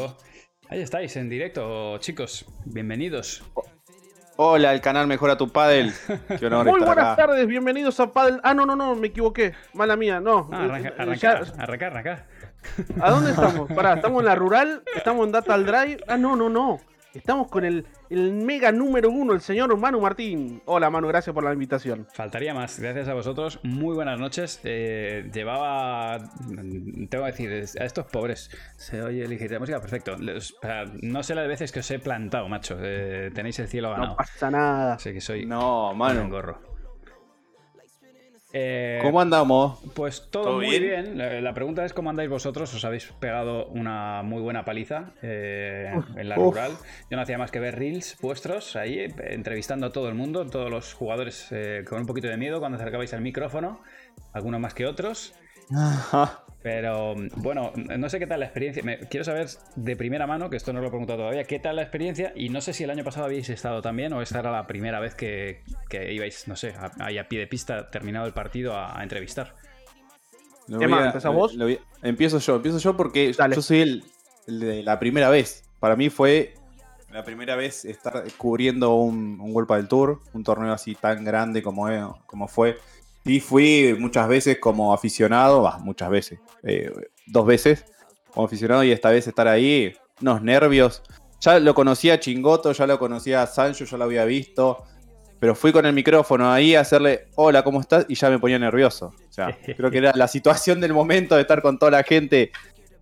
público. Ahí estáis, en directo, chicos. Bienvenidos. Hola, el canal Mejora tu Padel. Qué honor Muy buenas tardes, bienvenidos a Padel. Ah, no, no, no, me equivoqué. Mala mía, no. Ah, arranca, arranca, arranca, ¿A dónde estamos? Pará, ¿estamos en la rural? ¿Estamos en Data Drive? Ah, no, no, no. Estamos con el, el, mega número uno, el señor Manu Martín. Hola Manu, gracias por la invitación. Faltaría más, gracias a vosotros. Muy buenas noches. Eh, llevaba, tengo que decir, a estos pobres se oye ligera música, perfecto. No sé las veces que os he plantado, macho. Eh, tenéis el cielo ganado. No pasa nada. Sé que soy no, Manu. un gorro. Eh, ¿Cómo andamos? Pues todo, muy bien. La, pregunta es cómo andáis vosotros. Os habéis pegado una muy buena paliza eh, en la rural. Yo no hacía más que ver reels vuestros ahí, eh, entrevistando a todo el mundo, todos los jugadores con un poquito de miedo cuando acercabais al micrófono, algunos más que otros. Pero bueno, no sé qué tal la experiencia. quiero saber de primera mano, que esto no lo he preguntado todavía, qué tal la experiencia. Y no sé si el año pasado habéis estado también o esta era la primera vez que, ibais, no sé, ahí a, pie de pista, terminado el partido, a, entrevistar. ¿Empieza vos? empiezo yo, empiezo yo porque yo soy el, de la primera vez. Para mí fue la primera vez estar cubriendo un, un World del Tour, un torneo así tan grande como, como fue. Sí, fui muchas veces como aficionado, muchas veces, eh, dos veces como aficionado y esta vez estar ahí, unos nervios. Ya lo conocía Chingoto, ya lo conocía Sancho, ya lo había visto, pero fui con el micrófono ahí a hacerle, hola, ¿cómo estás? Y ya me ponía nervioso. O sea, creo que era la situación del momento de estar con toda la gente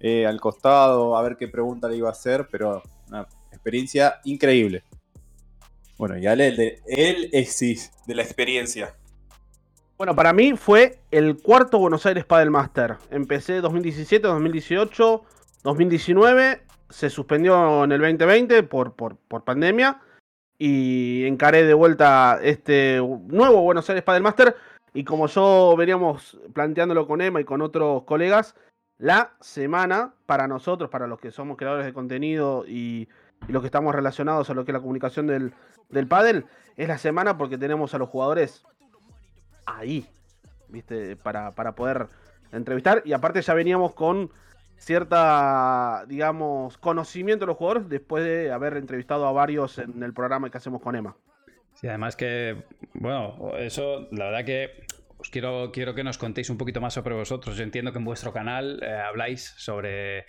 eh, al costado, a ver qué pregunta le iba a hacer, pero una experiencia increíble. Bueno, y Ale, el de él es de la experiencia. Bueno, para mí fue el cuarto Buenos Aires Padel Master. Empecé 2017, 2018, 2019. Se suspendió en el 2020 por, por, pandemia. Y encaré de vuelta este nuevo Buenos Aires Padel Master. Y como yo veníamos planteándolo con Emma y con otros colegas, la semana para nosotros, para los que somos creadores de contenido y, los que estamos relacionados a lo que es la comunicación del, del pádel, es la semana porque tenemos a los jugadores ahí, ¿viste? Para, para poder entrevistar. Y aparte ya veníamos con cierta, digamos, conocimiento de los jugadores después de haber entrevistado a varios en el programa que hacemos con Emma. Sí, además que, bueno, eso, la verdad que os quiero, quiero que nos contéis un poquito más sobre vosotros. Yo entiendo que en vuestro canal eh, habláis sobre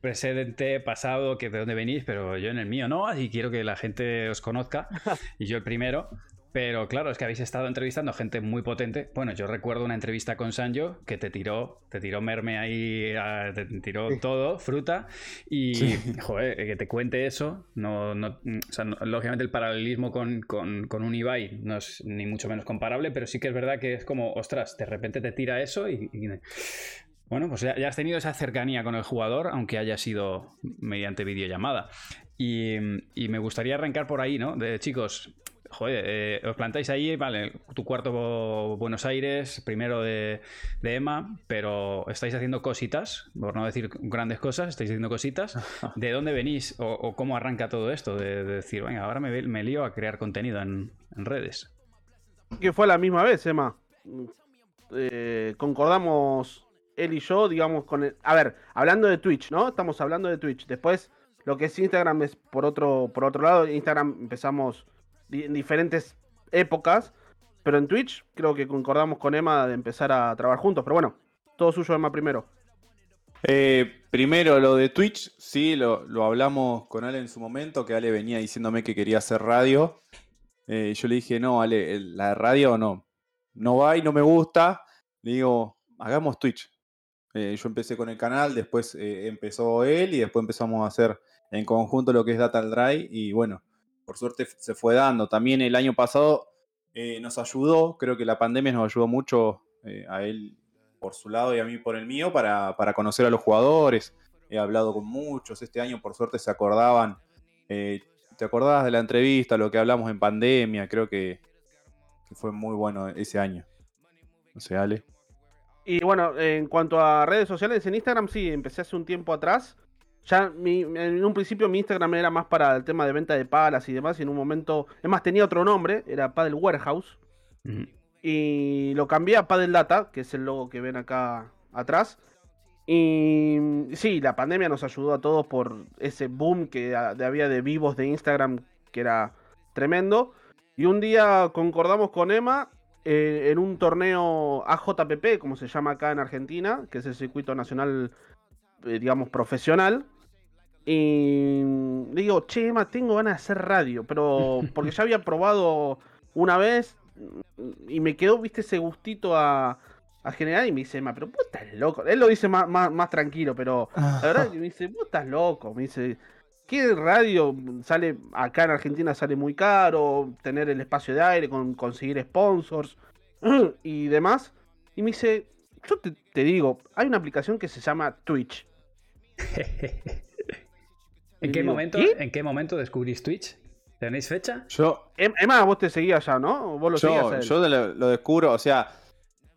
presente, pasado, que de dónde venís, pero yo en el mío no, y quiero que la gente os conozca, y yo el primero. Pero claro, es que habéis estado entrevistando gente muy potente. Bueno, yo recuerdo una entrevista con Sanjo que te tiró, te tiró merme ahí, te tiró todo, fruta. Y, joder, que te cuente eso, no, no, o sea, lógicamente el paralelismo con, un Ibai no es ni mucho menos comparable, pero sí que es verdad que es como, ostras, de repente te tira eso y, bueno, pues ya, has tenido esa cercanía con el jugador, aunque haya sido mediante videollamada. Y, y, me gustaría arrancar por ahí, ¿no? De chicos, joder, eh, os plantáis ahí, vale, tu cuarto Buenos Aires, primero de, de, Emma, pero estáis haciendo cositas, por no decir grandes cosas, estáis haciendo cositas. ¿De dónde venís o, cómo arranca todo esto? De, decir, venga, ahora me, me, lío a crear contenido en, redes. Que fue la misma vez, Emma. Eh, concordamos él y yo, digamos, con el... A ver, hablando de Twitch, ¿no? Estamos hablando de Twitch. Después, lo que es Instagram es por otro, por otro lado. Instagram empezamos en diferentes épocas. Pero en Twitch creo que concordamos con Emma de empezar a trabajar juntos. Pero bueno, todo suyo, Emma, primero. Eh, primero, lo de Twitch, sí, lo, hablamos con Ale en su momento, que Ale venía diciéndome que quería hacer radio. Eh, yo le dije, no, Ale, la radio no. No va y no me gusta. Le digo, hagamos Twitch. Eh, yo empecé con el canal, después empezó él y después empezamos a hacer en conjunto lo que es Data Drive. Y bueno, por suerte se fue dando. También el año pasado eh, nos ayudó, creo que la pandemia nos ayudó mucho eh, a él por su lado y a mí por el mío para, conocer a los jugadores. He hablado con muchos, este año por suerte se acordaban. Eh, ¿Te acordabas de la entrevista, lo que hablamos en pandemia? Creo que, fue muy bueno ese año. No sé, Ale. Y bueno, en cuanto a redes sociales, en Instagram sí, empecé hace un tiempo atrás. Ya en un principio mi Instagram era más para el tema de venta de palas y demás, y en un momento, es más, tenía otro nombre, era Paddle Warehouse. Y lo cambié a Paddle Data, que es el logo que ven acá atrás. Y sí, la pandemia nos ayudó a todos por ese boom que había de vivos de Instagram que era tremendo. Y un día concordamos con Emma eh, en un torneo AJPP, como se llama acá en Argentina, que es el circuito nacional, eh, digamos, profesional. Y digo, che, Emma, tengo ganas de hacer radio, pero porque ya había probado una vez y me quedó, viste, ese gustito a, a generar y me dice, Emma, pero vos estás loco. Él lo dice más, más, tranquilo, pero la verdad me dice, vos estás loco. Me dice, ¿Qué radio sale acá en Argentina sale muy caro? Tener el espacio de aire, con, conseguir sponsors y demás. Y me dice, yo te, digo, hay una aplicación que se llama Twitch. ¿En, qué momento, ¿En qué momento descubrís Twitch? ¿Tenéis fecha? Yo. Em, Emma, vos te seguías ya, ¿no? Vos lo yo, yo lo, descubro, o sea,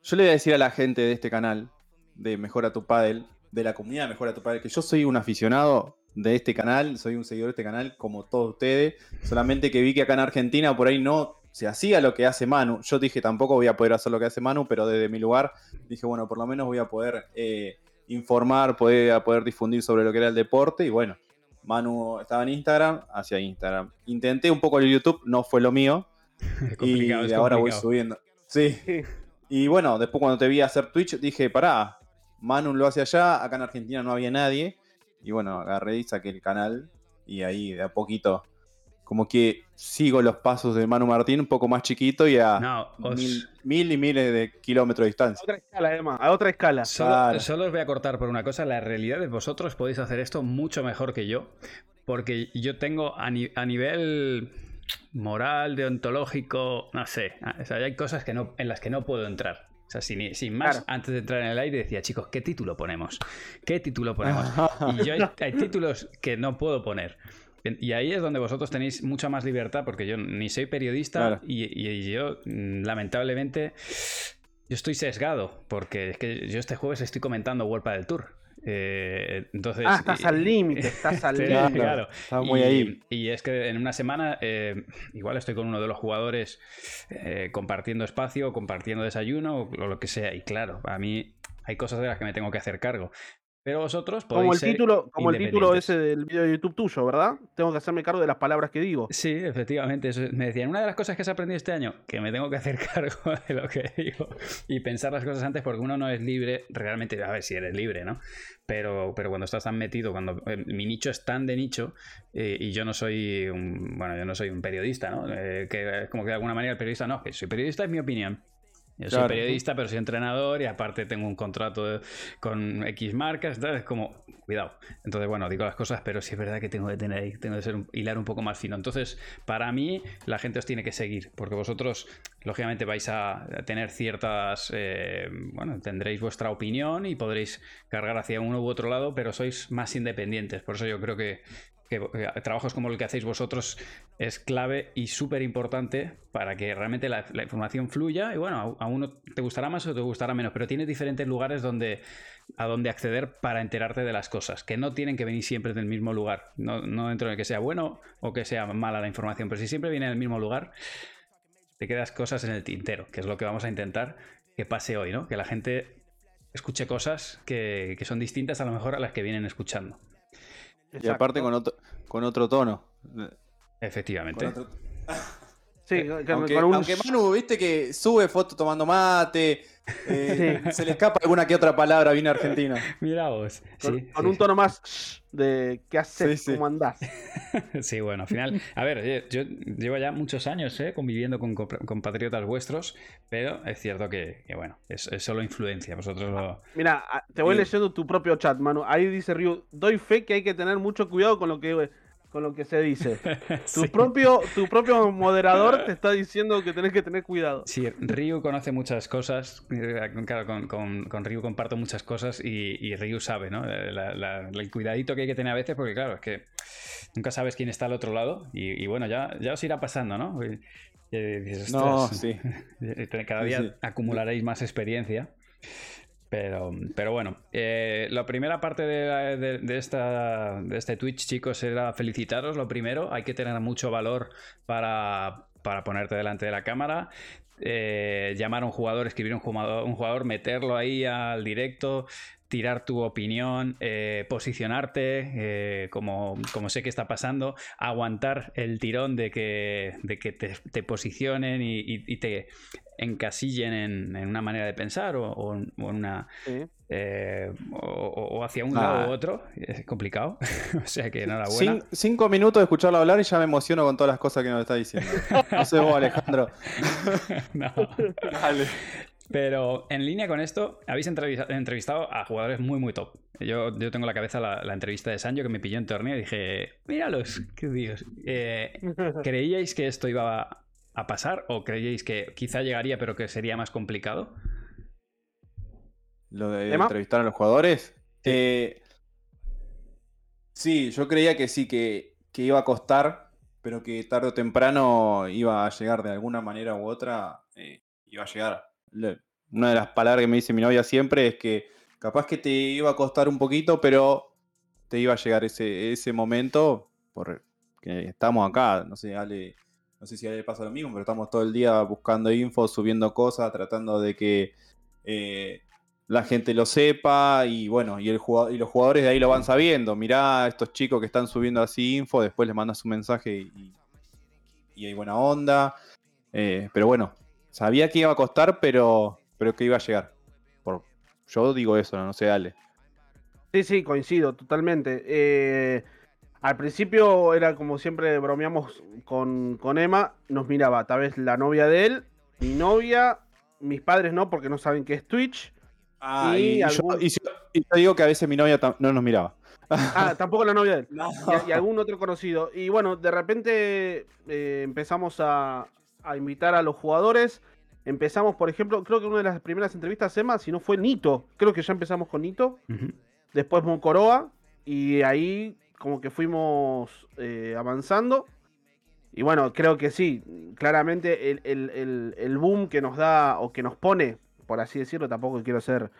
yo le voy a decir a la gente de este canal, de Mejora tu Padel, de la comunidad Mejora tu Padel, que yo soy un aficionado de este canal, soy un seguidor de este canal como todos ustedes, solamente que vi que acá en Argentina por ahí no se hacía lo que hace Manu. Yo dije tampoco voy a poder hacer lo que hace Manu, pero desde mi lugar dije, bueno, por lo menos voy a poder eh, informar, poder, a poder difundir sobre lo que era el deporte y bueno, Manu estaba en Instagram, hacia Instagram. Intenté un poco el YouTube, no fue lo mío. y ahora voy subiendo. Sí. Y bueno, después cuando te vi hacer Twitch, dije, pará, Manu lo hace allá, acá en Argentina no había nadie. Y bueno, agarré y saqué el canal y ahí de a poquito como que sigo los pasos de Manu Martín un poco más chiquito y a mil, y miles de kilómetros de distancia. A otra escala, además, a otra escala. Solo, os voy a cortar por una cosa. La realidad es que vosotros podéis hacer esto mucho mejor que yo. Porque yo tengo a, nivel moral, deontológico, no sé. hay cosas que no, en las que no puedo entrar. O sea, sin, más, antes de entrar en el aire decía, chicos, ¿qué título ponemos? ¿Qué título ponemos? y yo hay, títulos que no puedo poner. Y ahí es donde vosotros tenéis mucha más libertad, porque yo ni soy periodista y, yo, mm, lamentablemente, yo estoy sesgado, porque es que yo este jueves estoy comentando World del Tour. Eh, entonces, ah, estás al límite, estás al límite. Claro, muy y, ahí. Y es que en una semana, eh, igual estoy con uno de los jugadores eh, compartiendo espacio, compartiendo desayuno o lo que sea. Y claro, a mí hay cosas de las que me tengo que hacer cargo. Pero vosotros podéis como el título, como el título ese del video de YouTube tuyo, ¿verdad? Tengo que hacerme cargo de las palabras que digo. Sí, efectivamente. me decían, una de las cosas que has aprendido este año, que me tengo que hacer cargo de lo que digo y pensar las cosas antes, porque uno no es libre, realmente, a ver si eres libre, ¿no? Pero, pero cuando estás tan metido, cuando eh, mi nicho es tan de nicho, eh, y yo no soy un, bueno, yo no soy un periodista, ¿no? Eh, que como que de alguna manera el periodista no, que soy periodista es mi opinión. Yo soy periodista, pero soy entrenador y aparte tengo un contrato con X marcas, entonces como, cuidado. Entonces, bueno, digo las cosas, pero sí es verdad que tengo que tener, tengo que ser un, hilar un poco más fino. Entonces, para mí, la gente os tiene que seguir, porque vosotros, lógicamente, vais a tener ciertas, eh, bueno, tendréis vuestra opinión y podréis cargar hacia uno u otro lado, pero sois más independientes. Por eso yo creo que que trabajos como el que hacéis vosotros es clave y súper importante para que realmente la, información fluya. Y bueno, a, uno te gustará más o te gustará menos, pero tienes diferentes lugares donde, a donde acceder para enterarte de las cosas, que no tienen que venir siempre del mismo lugar. No, no dentro de que sea bueno o que sea mala la información, pero si siempre viene del mismo lugar, te quedas cosas en el tintero, que es lo que vamos a intentar que pase hoy, ¿no? Que la gente escuche cosas que, que son distintas a lo mejor a las que vienen escuchando. Y aparte con otro, con otro tono. Efectivamente. Sí, aunque, aunque, Manu, viste que sube fotos tomando mate, eh, se le escapa alguna que otra palabra bien argentina. Mira vos. Con, un tono más de ¿qué haces? ¿Cómo andás? sí, bueno, al final. A ver, yo, llevo ya muchos años eh, conviviendo con compatriotas vuestros, pero es cierto que, bueno, es, solo influencia. Vosotros lo... Mira, te voy leyendo tu propio chat, Manu. Ahí dice Ryu, doy fe que hay que tener mucho cuidado con lo que con lo que se dice. Tu, propio, tu propio moderador te está diciendo que tenés que tener cuidado. Sí, Ryu conoce muchas cosas. Claro, con, con, Ryu comparto muchas cosas y, y Ryu sabe, ¿no? el cuidadito que hay que tener a veces, porque claro, es que nunca sabes quién está al otro lado. Y, bueno, ya, ya os irá pasando, ¿no? no, sí. Cada día acumularéis más experiencia. Pero, pero bueno, eh, la primera parte de, de, esta, de este Twitch, chicos, era felicitaros. Lo primero, hay que tener mucho valor para, para ponerte delante de la cámara. Eh, llamar a un jugador, escribir un jugador, un jugador, meterlo ahí al directo. tirar tu opinión, eh, posicionarte, eh, como, como, sé que está pasando, aguantar el tirón de que, de que te, posicionen y, te encasillen en, una manera de pensar o, en una... Eh, o, hacia un lado u otro, es complicado. o sea que enhorabuena. cinco minutos de escucharlo hablar y ya me emociono con todas las cosas que nos está diciendo. No sé vos, Alejandro. no. Dale. Pero en línea con esto, habéis entrevistado a jugadores muy, muy top. Yo, yo tengo en la cabeza la, entrevista de Sancho que me pilló en torneo y dije, míralos, qué dios. Eh, ¿Creíais que esto iba a pasar o creíais que quizá llegaría pero que sería más complicado? ¿Lo de entrevistar a los jugadores? Eh, sí, yo creía que sí, que, iba a costar, pero que tarde o temprano iba a llegar de alguna manera u otra, eh, iba a llegar una de las palabras que me dice mi novia siempre es que capaz que te iba a costar un poquito, pero te iba a llegar ese, ese momento, porque estamos acá, no sé, no sé si a Ale le pasa lo mismo, pero estamos todo el día buscando info, subiendo cosas, tratando de que eh, la gente lo sepa y bueno, y, el y los jugadores de ahí lo van sabiendo. Mirá, estos chicos que están subiendo así info, después les mandas un mensaje y, y hay buena onda. Eh, pero bueno, Sabía que iba a costar, pero, pero que iba a llegar. Por, yo digo eso, no, sé, Ale. Sí, sí, coincido totalmente. Eh, al principio era como siempre bromeamos con, con, Emma, nos miraba tal vez la novia de él, mi novia, mis padres no, porque no saben qué es Twitch. Ah, y, yo, digo que a veces mi novia no nos miraba. Ah, tampoco la novia de él. Y, algún otro conocido. Y bueno, de repente eh, empezamos a, a invitar a los jugadores. Empezamos, por ejemplo, creo que una de las primeras entrevistas, Emma, si no fue Nito. Creo que ya empezamos con Nito. Después Moncoroa. Y ahí como que fuimos eh, avanzando. Y bueno, creo que sí. Claramente el, boom que nos da o que nos pone, por así decirlo, tampoco quiero ser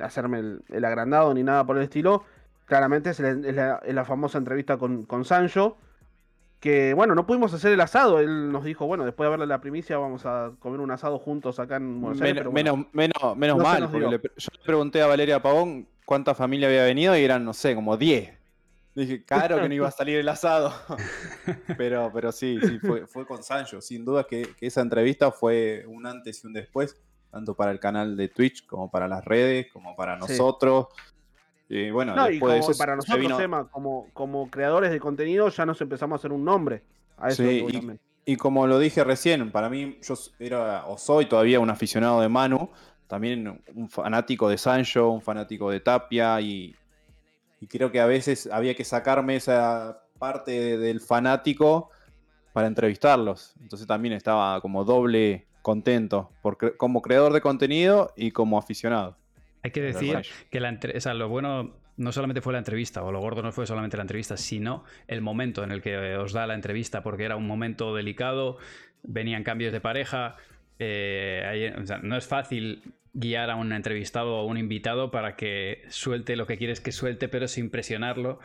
hacerme el, agrandado ni nada por el estilo. Claramente es, la, famosa entrevista con, con Sancho que bueno, no pudimos hacer el asado. Él nos dijo, bueno, después de verle la primicia vamos a comer un asado juntos acá en Buenos Aires. menos, menos, menos mal, porque yo le pregunté a Valeria Pavón cuánta familia había venido y eran, no sé, como 10. Dije, claro que no iba a salir el asado. pero, pero sí, sí, fue, con Sancho. Sin duda que, esa entrevista fue un antes y un después, tanto para el canal de Twitch como para las redes, como para nosotros. Y bueno, después de para nosotros, como, como creadores de contenido, ya nos empezamos a hacer un nombre. A eso y, como lo dije recién, para mí, yo era o soy todavía un aficionado de Manu, también un fanático de Sancho, un fanático de Tapia, y, creo que a veces había que sacarme esa parte del fanático para entrevistarlos. Entonces también estaba como doble contento por, como creador de contenido y como aficionado. Hay que decir que la lo bueno no solamente fue la entrevista, o lo gordo no fue solamente la entrevista, sino el momento en el que os da la entrevista, porque era un momento delicado, venían cambios de pareja, eh, no es fácil guiar a un entrevistado o a un invitado para que suelte lo que quieres que suelte, pero sin presionarlo.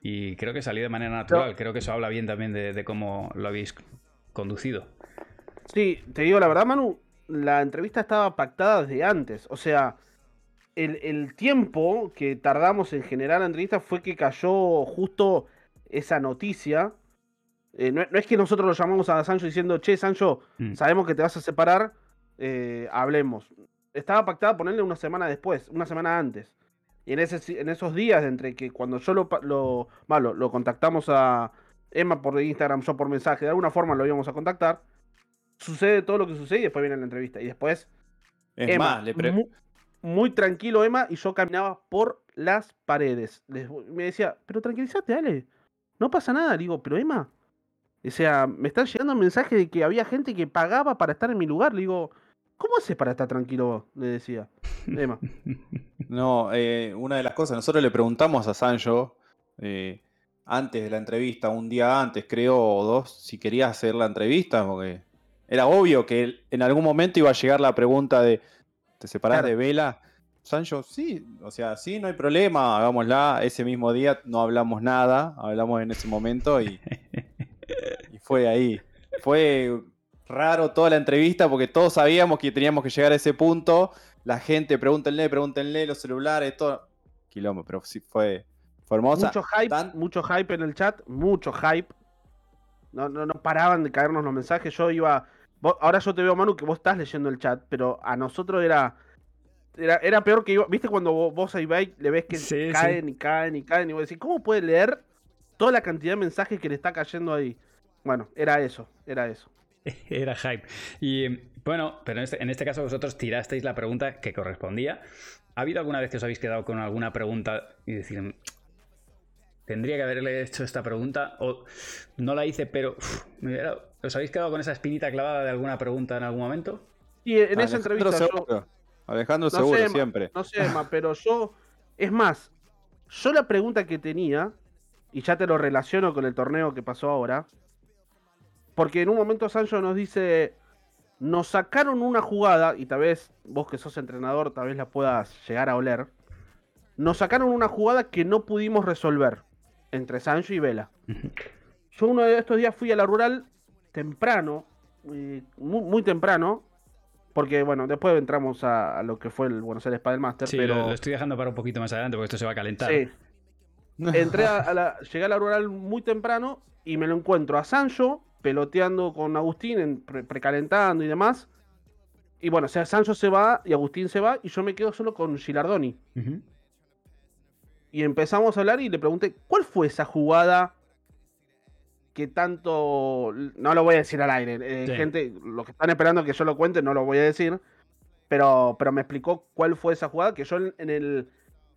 Y creo que salió de manera natural. Creo que eso habla bien también de, de cómo lo habéis conducido. Sí, te digo la verdad, Manu, la entrevista estaba pactada desde antes. O sea, el, tiempo que tardamos en generar la entrevista fue que cayó justo esa noticia. Eh, no, es que nosotros lo llamamos a Sancho diciendo, che, Sancho, mm. sabemos que te vas a separar, eh, hablemos. Estaba pactada ponerle una semana después, una semana antes. Y en, ese, en esos días, entre que cuando yo lo, lo, malo, lo contactamos a Emma por Instagram, yo por mensaje, de alguna forma lo íbamos a contactar, sucede todo lo que sucede y después viene la entrevista. Y después, es Emma, más, le, muy tranquilo Emma y yo caminaba por las paredes. me decía, pero tranquilízate, Ale. No pasa nada. digo, pero Emma. O sea, me están llegando el mensaje de que había gente que pagaba para estar en mi lugar. Le digo, ¿cómo haces para estar tranquilo? Le decía. Emma. No, eh, una de las cosas, nosotros le preguntamos a Sancho eh, antes de la entrevista, un día antes, creo, o dos, si quería hacer la entrevista, porque era obvio que en algún momento iba a llegar la pregunta de ¿Te separás de Vela? Sancho, sí, o sea, sí, no hay problema, hagámosla. Ese mismo día no hablamos nada, hablamos en ese momento y, y fue ahí. Fue raro toda la entrevista porque todos sabíamos que teníamos que llegar a ese punto la gente, pregúntenle, pregúntenle, los celulares, todo. Quilombo, pero sí fue, fue hermosa. Mucho hype, Tan- mucho hype en el chat, mucho hype. No, no, no paraban de caernos los mensajes. Yo iba. vos- ahora yo te veo, Manu, que vos estás leyendo el chat, pero a nosotros era. Era, era peor que iba. ¿Viste cuando vos, vos a Ibai le ves que Sí, sí. caen y caen y caen? Y vos decís, ¿cómo puede leer toda la cantidad de mensajes que le está cayendo ahí? Bueno, era eso, era eso. Era hype. Y bueno, pero en este, en este caso vosotros tirasteis la pregunta que correspondía. ¿Ha habido alguna vez que os habéis quedado con alguna pregunta y decir, tendría que haberle hecho esta pregunta? O no la hice, pero uf, me hubiera- ¿os habéis quedado con esa espinita clavada de alguna pregunta en algún momento? Y en esa Alejandro entrevista yo. Alejandro No seguro, sé, siempre. No sé, Emma, pero yo. Es más, yo la pregunta que tenía, y ya te lo relaciono con el torneo que pasó ahora, porque en un momento Sancho nos dice. Nos sacaron una jugada, y tal vez vos que sos entrenador, tal vez la puedas llegar a oler. Nos sacaron una jugada que no pudimos resolver entre Sancho y Vela. Yo uno de estos días fui a la rural temprano, muy, muy temprano, porque bueno, después entramos a, a lo que fue el Buenos Aires Padel Master, Sí, pero lo, lo estoy dejando para un poquito más adelante porque esto se va a calentar. sí. Entré a, a la, llegué a la rural muy temprano y me lo encuentro a Sancho peloteando con Agustín, en pre- precalentando y demás. Y bueno, o sea, Sancho se va y Agustín se va y yo me quedo solo con Gilardoni. Y empezamos a hablar y le pregunté, ¿cuál fue esa jugada que tanto... No lo voy a decir al aire. eh, Sí. Gente, los que están esperando que yo lo cuente, no lo voy a decir. Pero, pero me explicó cuál fue esa jugada que yo en, en el,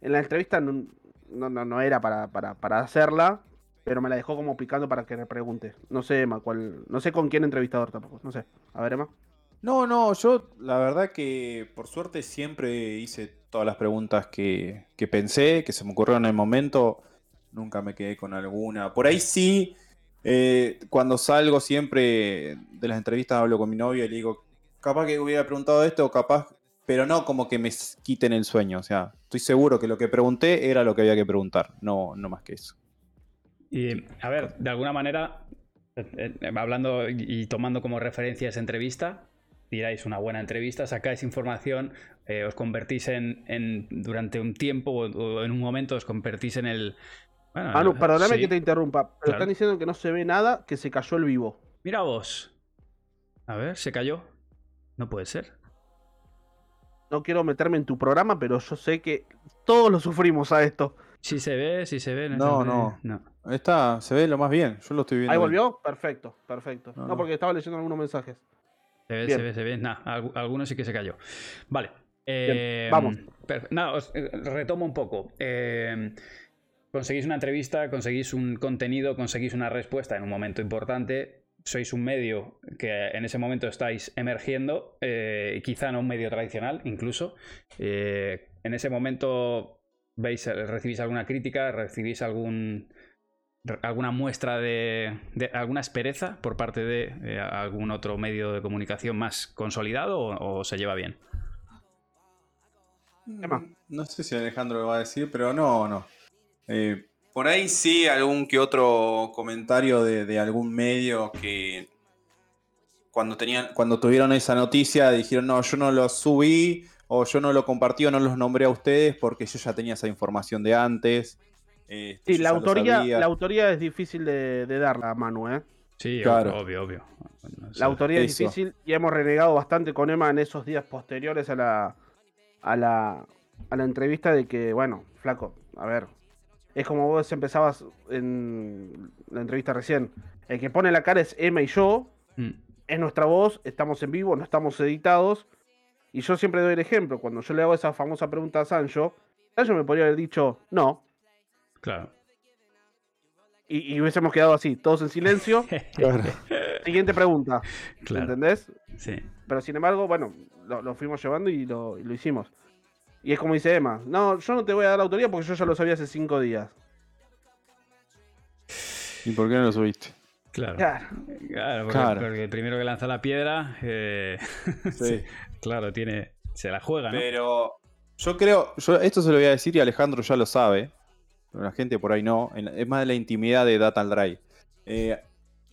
en la entrevista no, no, no- no era para, para, para hacerla, pero me la dejó como picando para que le pregunte. No sé, Emma, cuál, no sé con quién entrevistador tampoco. No sé. A ver, Emma. No, no, yo la verdad que por suerte siempre hice todas las preguntas que, que pensé, que se me ocurrieron en el momento. Nunca me quedé con alguna. Por ahí sí, eh, cuando salgo siempre de las entrevistas hablo con mi novia y le digo, capaz que hubiera preguntado esto, capaz, pero no como que me quiten el sueño. O sea, estoy seguro que lo que pregunté era lo que había que preguntar, no, no más que eso. Y a ver, de alguna manera, eh, eh, hablando y tomando como referencia esa entrevista, tiráis una buena entrevista, sacáis información, eh, os convertís en, en- durante un tiempo o, o en un momento os convertís en el... Bueno, Manu, el- perdóname sí. que te interrumpa, pero Claro. están diciendo que no se ve nada, que se cayó el vivo. Mira vos. A ver, ¿se cayó? No puede ser. No quiero meterme en tu programa, pero yo sé que todos lo sufrimos a esto. Sí se ve, sí se ve. No, ve. no. no. Está, se ve lo más bien, yo lo estoy viendo. ¿Ahí bien. volvió? Perfecto, perfecto. No, No, no. porque estaba leyendo algunos mensajes. Se ve, Bien. se ve, se ve. Nah, algu- algunos sí que se cayó. Vale. eh, vamos. Nada, os eh, retomo un poco. Eh, conseguís una entrevista, conseguís un contenido, conseguís una respuesta en un momento importante. Sois un medio que en ese momento estáis emergiendo, eh, quizá no un medio tradicional, incluso. Eh, en ese momento veis, recibís alguna crítica, recibís algún alguna muestra de, de alguna aspereza por parte de eh, algún otro medio de comunicación más consolidado o, o se lleva bien. Emma. Mm, No sé si Alejandro lo va a decir, pero no, no. Eh, por ahí sí, algún que otro comentario de, de algún medio que cuando tenían, cuando tuvieron esa noticia dijeron, no, yo no lo subí, o yo no lo compartí, o no los nombré a ustedes porque yo ya tenía esa información de antes. Eh, Sí, la autoría, la autoría es difícil de, de darla, Manu, ¿eh? Sí, Claro. obvio, obvio. No sé. La autoría es difícil y hemos renegado bastante con Emma en esos días posteriores a la, a la, a la entrevista de que, bueno, flaco, a ver, es como vos empezabas en la entrevista recién. El que pone la cara es Emma y yo, Mm, es nuestra voz, estamos en vivo, no estamos editados. Y yo siempre doy el ejemplo, cuando yo le hago esa famosa pregunta a Sancho, Sancho me podría haber dicho no, claro. y, y hubiésemos quedado así, todos en silencio. Claro. Siguiente pregunta, Claro. ¿entendés? Sí. Pero sin embargo, bueno, lo, lo fuimos llevando y lo, y lo hicimos. Y es como dice Emma, no, yo no te voy a dar la autoría porque yo ya lo sabía hace cinco días. ¿Y por qué no lo subiste? Claro. Claro. Claro, porque, Claro. porque el primero que lanza la piedra, eh, Sí. Claro, tiene, se la juega, ¿no? Pero yo creo, yo esto se lo voy a decir y Alejandro ya lo sabe, pero la gente por ahí no, es más de la intimidad de Data Drive. Eh,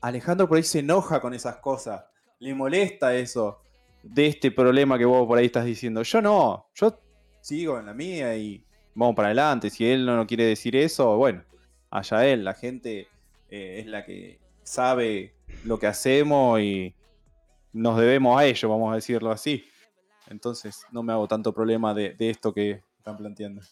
Alejandro por ahí se enoja con esas cosas, le molesta eso. de este problema que vos por ahí estás diciendo. Yo no, yo sigo en la mía y vamos para adelante. Si él no quiere decir eso, bueno, allá él, la gente eh, es la que sabe lo que hacemos y nos debemos a ello, vamos a decirlo así. Entonces no me hago tanto problema de, de esto que están planteando.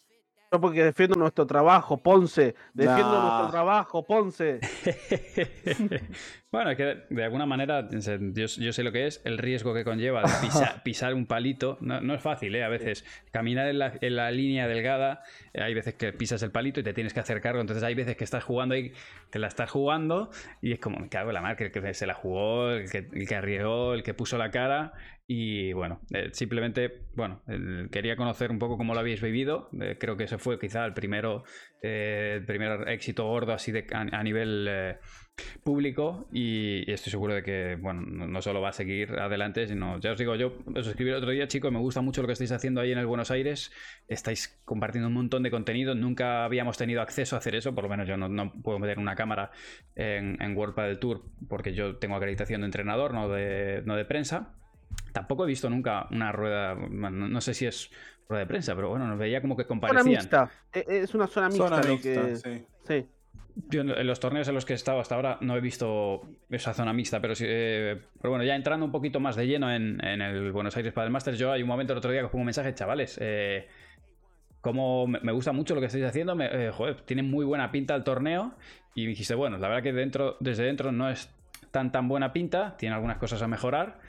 No porque defiendo nuestro trabajo, Ponce. Defiendo nuestro trabajo, Ponce. bueno, es que de alguna manera yo, sé lo que es el riesgo que conlleva de pisar, un palito. No, es fácil, ¿eh? A veces caminar en la, línea delgada, eh, hay veces que pisas el palito y te tienes que hacer cargo. Entonces hay veces que estás jugando ahí, te la estás jugando y es como, me cago en la marca, el que se la jugó, el que, el que arriesgó, el que puso la cara y bueno, eh, simplemente, bueno, quería conocer un poco cómo lo habéis vivido. Eh, creo que ese fue quizá el primero, eh, el primer éxito gordo así de, a, nivel público y, estoy seguro de que, bueno, no, solo va a seguir adelante, sino, ya os digo, yo os escribí el otro día, chicos, me gusta mucho lo que estáis haciendo ahí en el Buenos Aires. Estáis compartiendo un montón de contenido. Nunca habíamos tenido acceso a hacer eso, por lo menos yo no, puedo meter una cámara en, en World del Tour porque yo tengo acreditación de entrenador, no de, no de prensa. Tampoco he visto nunca una rueda, no, sé si es rueda de prensa, pero bueno, nos veía como que comparecían. Zona mixta. E, e, es una zona mixta. sí. Yo en los torneos en los que he estado hasta ahora no he visto esa zona mixta, pero sí, eh, pero bueno, ya entrando un poquito más de lleno en, el Buenos Aires para el Masters, yo hay un momento el otro día que pongo un mensaje, chavales, eh, como me gusta mucho lo que estáis haciendo, me, eh, joder, tiene muy buena pinta el torneo y dijiste, bueno, la verdad que dentro, desde dentro no es tan tan buena pinta, tiene algunas cosas a mejorar,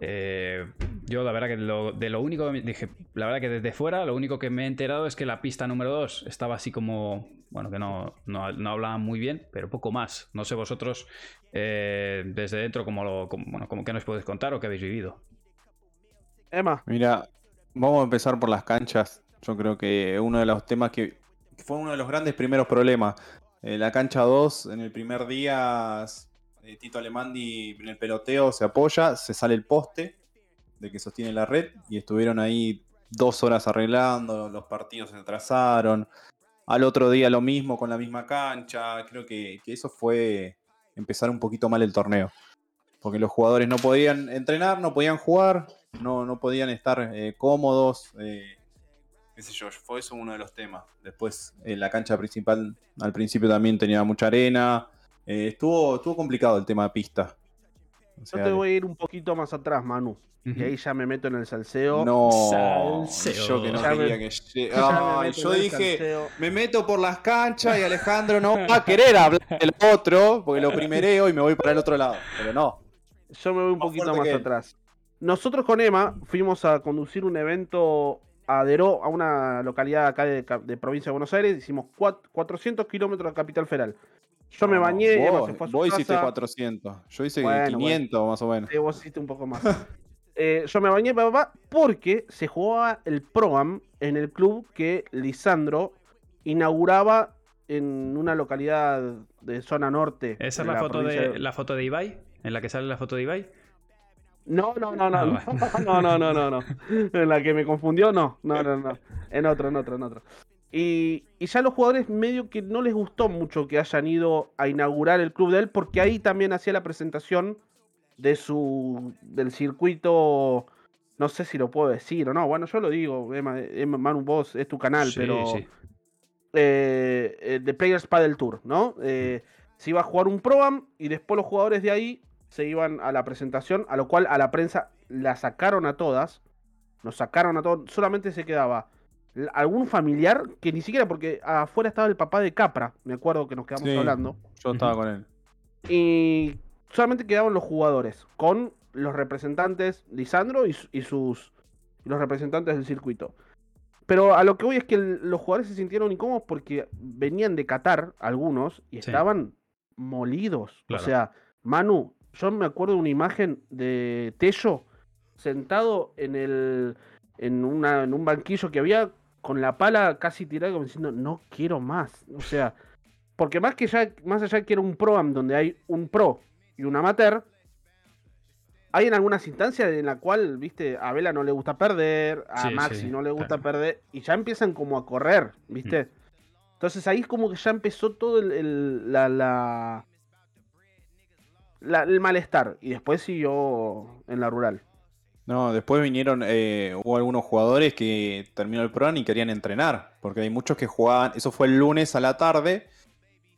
yo la verdad que de lo único dije, la verdad que desde fuera lo único que me he enterado es que la pista número 2 estaba así como, bueno, que no, no, no hablaban muy bien, pero poco más. No sé vosotros eh, desde dentro cómo lo, bueno, como que nos podéis contar o qué habéis vivido. Emma. Mira, vamos a empezar por las canchas. Yo creo que uno de los temas que fue uno de los grandes primeros problemas. Eh, la cancha 2 en el primer día eh, Tito Alemandi en el peloteo se apoya, se sale el poste de que sostiene la red y estuvieron ahí dos horas arreglando, los partidos se atrasaron. Al otro día lo mismo con la misma cancha. Creo que, eso fue empezar un poquito mal el torneo. Porque los jugadores no podían entrenar, no podían jugar, no, no podían estar eh, cómodos. Eh, fue eso uno de los temas. Después, en la cancha principal al principio también tenía mucha arena. Eh, estuvo, estuvo complicado el tema de pista. Yo te voy a ir un poquito más atrás, Manu. Y ahí ya me meto en el salseo. No, yo que no quería que yo dije, me meto por las canchas y Alejandro no va a querer hablar del otro, porque lo primereo y me voy para el otro lado. Pero no. Yo me voy un poquito más atrás. Nosotros con Emma fuimos a conducir un evento a Deró, a una localidad acá de, de provincia de Buenos Aires. Hicimos 400 kilómetros de Capital Federal. Yo me bañé y vos, se fue a su vos hiciste 400. Yo hice 500 más o menos. Sí, vos hiciste un poco más. Eh, yo me bañé, papá, porque se jugaba el Proam en el club que Lisandro inauguraba en una localidad de zona norte. ¿Esa es la, foto de, la foto de Ibai? ¿En la que sale la foto de Ibai? No, no, no, no, ah, no, no, no, no, no, En la que me confundió, no, no, no, no. En otro, en otro, en otro. Y, ya los jugadores medio que no les gustó mucho que hayan ido a inaugurar el club de él, porque ahí también hacía la presentación de su del circuito. No sé si lo puedo decir o no. Bueno, yo lo digo, Emma, Manu, vos es tu canal, pero. Eh, eh, de Players Paddle Tour, ¿no? Eh, se iba a jugar un Proam y después los jugadores de ahí se iban a la presentación, a lo cual a la prensa la sacaron a todas. Nos sacaron a todos. Solamente se quedaba algún familiar que ni siquiera, porque afuera estaba el papá de Capra, me acuerdo que nos quedamos hablando. Yo estaba con él. Y solamente quedaban los jugadores, con los representantes, Lisandro y, sus los representantes del circuito. Pero a lo que voy es que los jugadores se sintieron incómodos porque venían de Qatar, algunos, y estaban molidos. O sea, Manu, yo me acuerdo de una imagen de Tello sentado en el en, una, en un banquillo que había con la pala casi tirada como diciendo, no quiero más. O sea, porque más que ya, más allá que era un pro donde hay un pro y un amateur, hay en algunas instancias en la cual, viste, a Vela no le gusta perder, a Maxi no le gusta perder, y ya empiezan como a correr, viste. Mm. Entonces ahí es como que ya empezó todo el, la, la, el malestar, y después siguió en la rural. No, después vinieron, eh, hubo algunos jugadores que terminó el programa y querían entrenar, porque hay muchos que jugaban, eso fue el lunes a la tarde,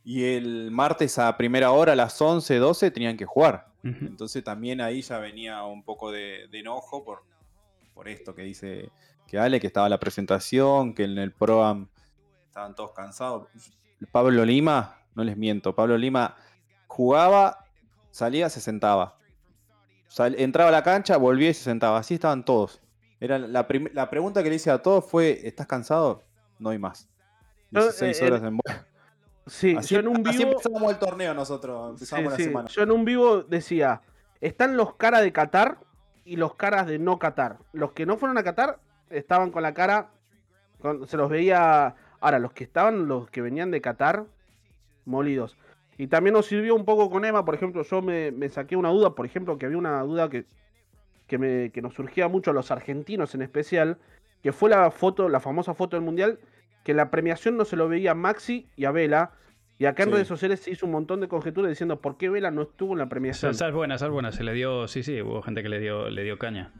y el martes a primera hora, a las 11, 12, tenían que jugar. Entonces también ahí ya venía un poco de, de enojo por, por esto que dice que Ale, que estaba la presentación, que en el ProAm estaban todos cansados. Pablo Lima, no les miento, Pablo Lima jugaba, salía, se sentaba. Sal- entraba a la cancha, volvía y se sentaba. Así estaban todos. Era la, la pregunta que le hice a todos fue, ¿estás cansado? No hay más. No, 16 eh, horas en. Sí, Así, yo en un vivo. empezamos el torneo nosotros, empezamos Sí, la sí, semana. Yo en un vivo decía, están los caras de Qatar y los caras de no Qatar. Los que no fueron a Qatar estaban con la cara, con- se los veía, ahora los que estaban, los que venían de Qatar, molidos. Y también nos sirvió un poco con Emma, por ejemplo, yo me, me saqué una duda, por ejemplo, que había una duda que, que, me, que nos surgía mucho a los argentinos en especial, que fue la foto, la famosa foto del Mundial, que la premiación no se lo veía a Maxi y a Vela, y acá en Sí. redes sociales se hizo un montón de conjeturas diciendo por qué Vela no estuvo en la premiación. esa es buena, esa es buena. Se le dio, sí, sí, hubo gente que le dio, le dio caña.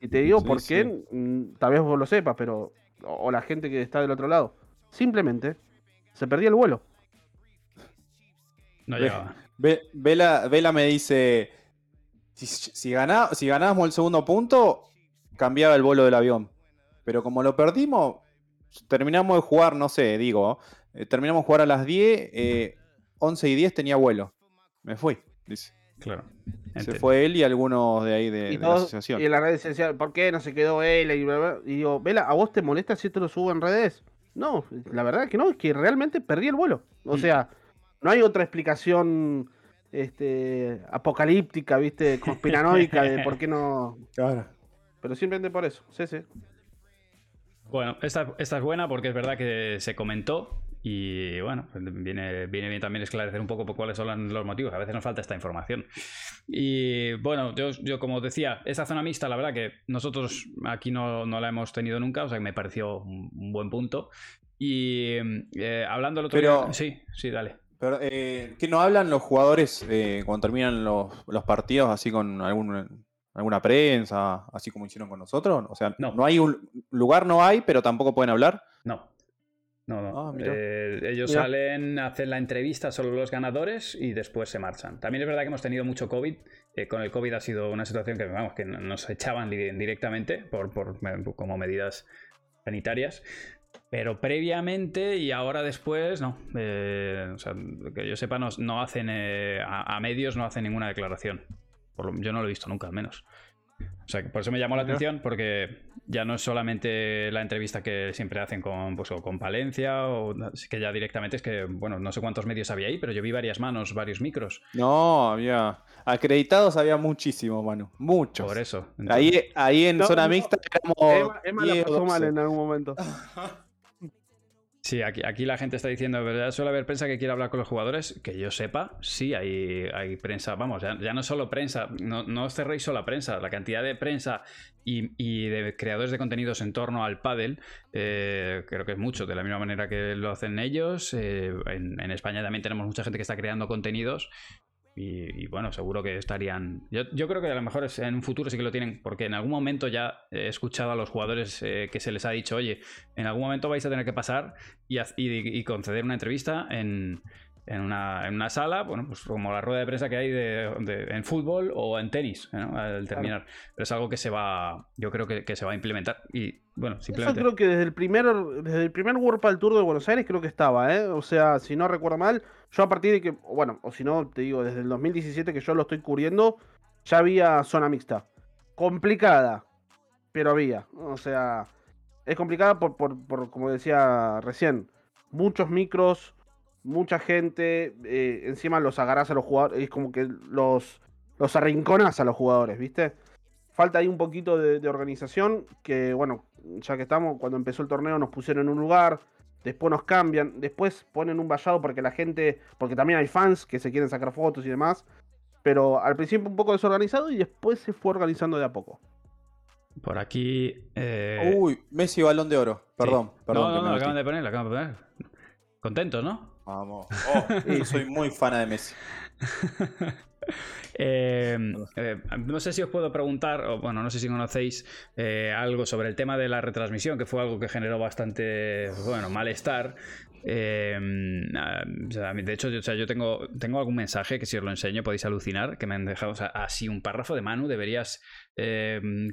Y te digo Sí, por qué, mm, tal vez vos lo sepas, pero. O, o la gente que está del otro lado. Simplemente se perdía el vuelo. No llegaba. Ve- Vela, Vela me dice, si, si, ganá- si ganábamos el segundo punto, cambiaba el vuelo del avión. Pero como lo perdimos, terminamos de jugar, no sé, digo, eh, terminamos de jugar a las 10, eh, 11 y 10 tenía vuelo. Me fui, dice. Claro. Se fue él y algunos de ahí de, y, de la asociación. y en las redes se decía, ¿por qué no se quedó Vela? Y, bla, bla? y digo, Vela, ¿a vos te molesta si te lo subo en redes? No, la verdad es que no, es que realmente perdí el vuelo. O Mm. sea, no hay otra explicación este, apocalíptica, ¿viste? Conspiranoica de por qué no. Claro. Pero simplemente por eso, sí, sí. Bueno, esta, esta es buena porque es verdad que se comentó y bueno, pues viene, viene bien también esclarecer un poco por cuáles son los motivos. A veces nos falta esta información. Y bueno, yo, yo como decía, esta zona mixta, la verdad que nosotros aquí no, no la hemos tenido nunca, o sea que me pareció un, un buen punto. Y eh, hablando el otro Pero- día... Sí, sí, dale. Pero, eh, ¿Qué no hablan los jugadores eh, cuando terminan los, los partidos así con algún, alguna prensa, así como hicieron con nosotros? O sea, No. no, hay un lugar, no hay, pero tampoco pueden hablar. No. No, no. Ah. Eh, ellos Mira. salen, hacen la entrevista solo los ganadores y después se marchan. También es verdad que hemos tenido mucho COVID. eh, con el COVID ha sido una situación que, vamos, que nos echaban di- directamente por, por- como medidas sanitarias. Pero previamente y ahora después, no. Eh, o sea, que yo sepa, no, no hacen eh, a, a medios no hacen ninguna declaración. Por lo- yo no lo he visto nunca, al menos. O sea, que por eso me llamó la atención, porque ya no es solamente la entrevista que siempre hacen con, pues, o con Palencia, o que ya directamente es que, bueno, no sé cuántos medios había ahí, pero yo vi varias manos, varios micros. No, había. Acreditados había muchísimo, Manu. Muchos. Por eso. Ahí, ahí en No, zona no. mixta éramos. Emma, Emma la 10, pasó mal 12. en algún momento. Sí, aquí, aquí la gente está diciendo, ¿verdad? Suele haber prensa que quiere hablar con los jugadores. Que yo sepa, sí, hay, hay prensa. Vamos, ya, no solo prensa, no, no os cerréis solo a prensa. La cantidad de prensa y, y de creadores de contenidos en torno al pádel, eh, creo que es mucho. De la misma manera que lo hacen ellos. eh, en España también tenemos mucha gente que está creando contenidos. Y, y bueno, seguro que estarían. Yo, yo creo que a lo mejor es- en un futuro sí que lo tienen, porque en algún momento ya he escuchado a los jugadores eh, que se les ha dicho, oye, en algún momento vais a tener que pasar y, y- y conceder una entrevista en, en una, en una sala, bueno, pues como la rueda de prensa que hay de, de- en fútbol o en tenis, ¿no? al terminar. Pero es algo que se va, yo creo que, que se va a implementar. Y bueno, Eso creo que desde el primer desde el primer World Padel Tour de Buenos Aires creo que estaba, ¿eh? O sea, si no recuerdo mal, yo a partir de que, bueno, o si no, te digo, desde el 2017 que yo lo estoy cubriendo, ya había zona mixta. Complicada, pero había. O sea, es complicada por, por, por, como decía recién, muchos micros, mucha gente, eh, encima los agarras a los jugadores, es como que los, los arrinconas a los jugadores, ¿viste? Falta ahí un poquito de, de organización, que bueno, ya que estamos, cuando empezó el torneo nos pusieron en un lugar, después nos cambian, después ponen un vallado porque la gente, porque también hay fans que se quieren sacar fotos y demás, pero al principio un poco desorganizado y después se fue organizando de a poco. Por aquí. eh, Uy, Messi balón de oro. Perdón, sí. perdón. No, no, no, metí. acaban de poner, lo acaban de poner. Contentos, ¿no? Vamos. Oh, yo soy muy fan de Messi. Eh, eh, no sé si os puedo preguntar, o bueno, no sé si conocéis eh, algo sobre el tema de la retransmisión, que fue algo que generó bastante, bueno, malestar. O sea, de hecho, yo, o sea, yo tengo, tengo algún mensaje que si os lo enseño podéis alucinar, que me han dejado o sea, así un párrafo de Manu, deberías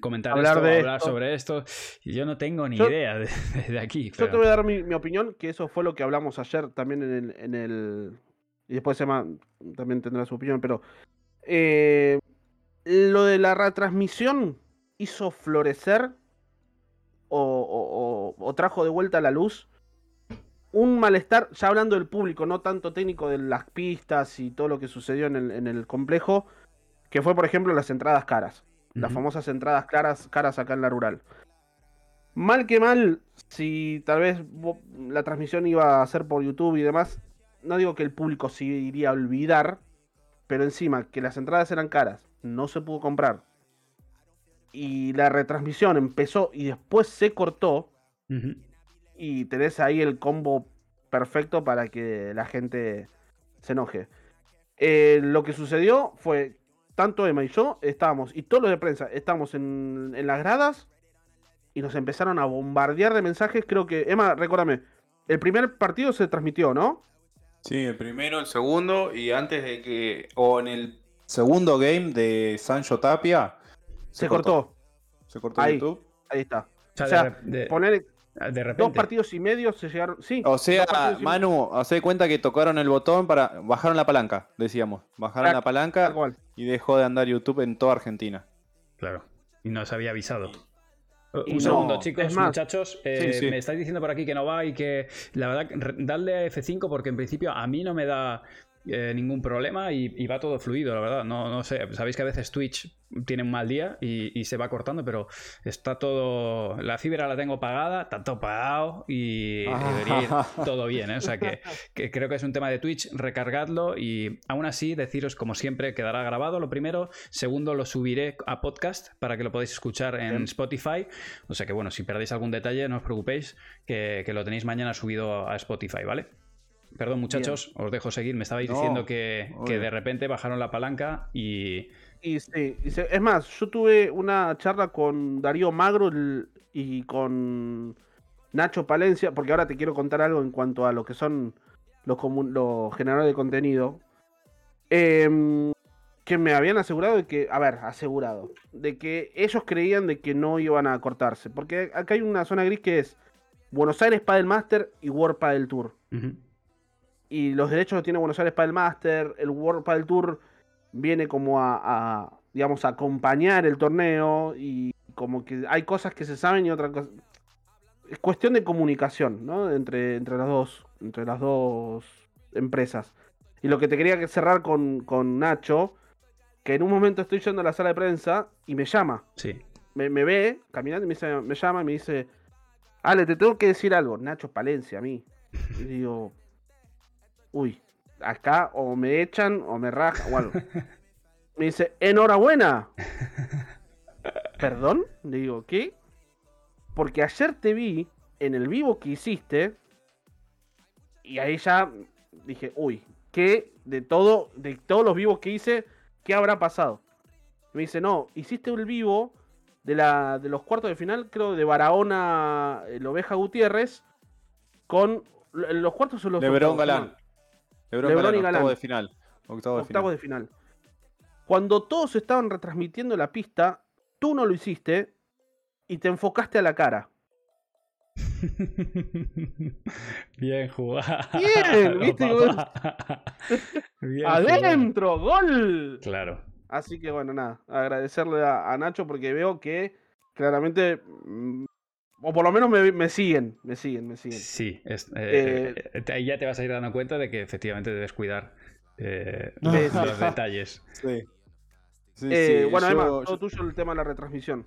comentar Hablar esto, de hablar esto. sobre esto. Yo no tengo ni Yo- idea de, de aquí. Yo pero- te voy a dar mi, mi opinión, que eso fue lo que hablamos ayer también en el. En el y después Emma también tendrá su opinión, pero. eh, lo de la retransmisión hizo florecer o, o- o- o trajo de vuelta a la luz un malestar, ya hablando del público, no tanto técnico de las pistas y todo lo que sucedió en el, en el complejo, que fue, por ejemplo, las entradas caras. Las famosas entradas caras, caras acá en la rural. Mal que mal, si tal vez la transmisión iba a ser por YouTube y demás, no digo que el público se iría a olvidar, pero encima que las entradas eran caras, no se pudo comprar. Y la retransmisión empezó y después se cortó y tenés ahí el combo perfecto para que la gente se enoje. Eh, lo que sucedió fue, tanto Emma y yo estábamos, y todos los de prensa, estábamos en, en las gradas y nos empezaron a bombardear de mensajes. Creo que, Emma, recuérdame, el primer partido se transmitió, ¿no? Sí, el primero, el segundo, y antes de que. O en el segundo game de Sancho Tapia. Se, cortó. Se cortó Ahí. YouTube. Ahí está. O sea, O sea, de, Poner de repente. dos partidos y medio se llegaron. Sí. O sea, Manu, hace cuenta que tocaron el botón para. Bajaron la palanca, decíamos. Bajaron la palanca y dejó de andar YouTube en toda Argentina. Claro. Y no se había avisado. Y Un no, segundo, chicos, más- muchachos. eh, Sí, sí. Me estáis diciendo por aquí que no va y que la verdad, dadle a F5 porque en principio a mí no me da eh, ningún problema y, y va todo fluido, la verdad. No, no sé, sabéis que a veces Twitch tiene un mal día y, y se va cortando, pero está todo. La fibra la tengo pagada, todo pagado y debería ir todo bien, ¿eh? O sea que, que creo que es un tema de Twitch, recargadlo y aún así deciros, como siempre, quedará grabado lo primero. Segundo, lo subiré a podcast para que lo podáis escuchar en Bien. Spotify. O sea que bueno, si perdéis algún detalle, no os preocupéis, que, que lo tenéis mañana subido a Spotify, ¿vale? Perdón, muchachos, os dejo seguir. Me estabais No, diciendo que, de repente bajaron la palanca y. Y sí, y se- es más, yo tuve una charla con Darío Magro y con Nacho Palencia, porque ahora te quiero contar algo en cuanto a lo que son los, los generadores de contenido. Em, que me habían asegurado de que, a ver, asegurado, de que ellos creían de que no iban a cortarse. Porque acá hay una zona gris que es Buenos Aires Padel Master y World Padel Tour Ujú. Y los derechos los tiene Buenos Aires para el Master, el World Padel Tour viene como a, a, digamos, a acompañar el torneo y como que hay cosas que se saben y otras cosas... Es cuestión de comunicación, ¿no? Entre, entre las dos, entre las dos empresas. Y lo que te quería que cerrar con, con Nacho, que en un momento estoy yendo a la sala de prensa y me llama Sí. me, me ve caminando y me, dice- me llama y me dice, Ale, te tengo que decir algo, Nacho Palencia a mí. Y digo, uy, acá o me echan o me rajan o algo. Me dice, enhorabuena. ¿Perdón? Le digo, ¿qué? Porque ayer te vi en el vivo que hiciste y ahí ya dije, uy, ¿qué de todo, de todos los vivos que hice, qué habrá pasado? Me dice, no, hiciste el vivo de, la, de los cuartos de final, creo, de Barahona, el Oveja Gutiérrez, con los cuartos son los Lebrón octavos, Galán. Lebrón Galán, y Galán. octavo de final. Octavo de octavos final. de final. Cuando todos estaban retransmitiendo la pista, tú no lo hiciste y te enfocaste a la cara. Bien jugado. Bien, ¿viste? jugado. ¡Adentro! ¡Gol! Claro. Así que bueno, nada, agradecerle a, a Nacho porque veo que claramente, mm, o por lo menos me, me siguen, me siguen, me siguen. Sí, es- eh, Eh, eh, ahí ya te vas a ir dando cuenta de que efectivamente debes cuidar eh, Sí, los, sí. detalles. Sí. Sí, Eh, sí, bueno, yo- Emma, yo- todo tuyo el tema de la retransmisión.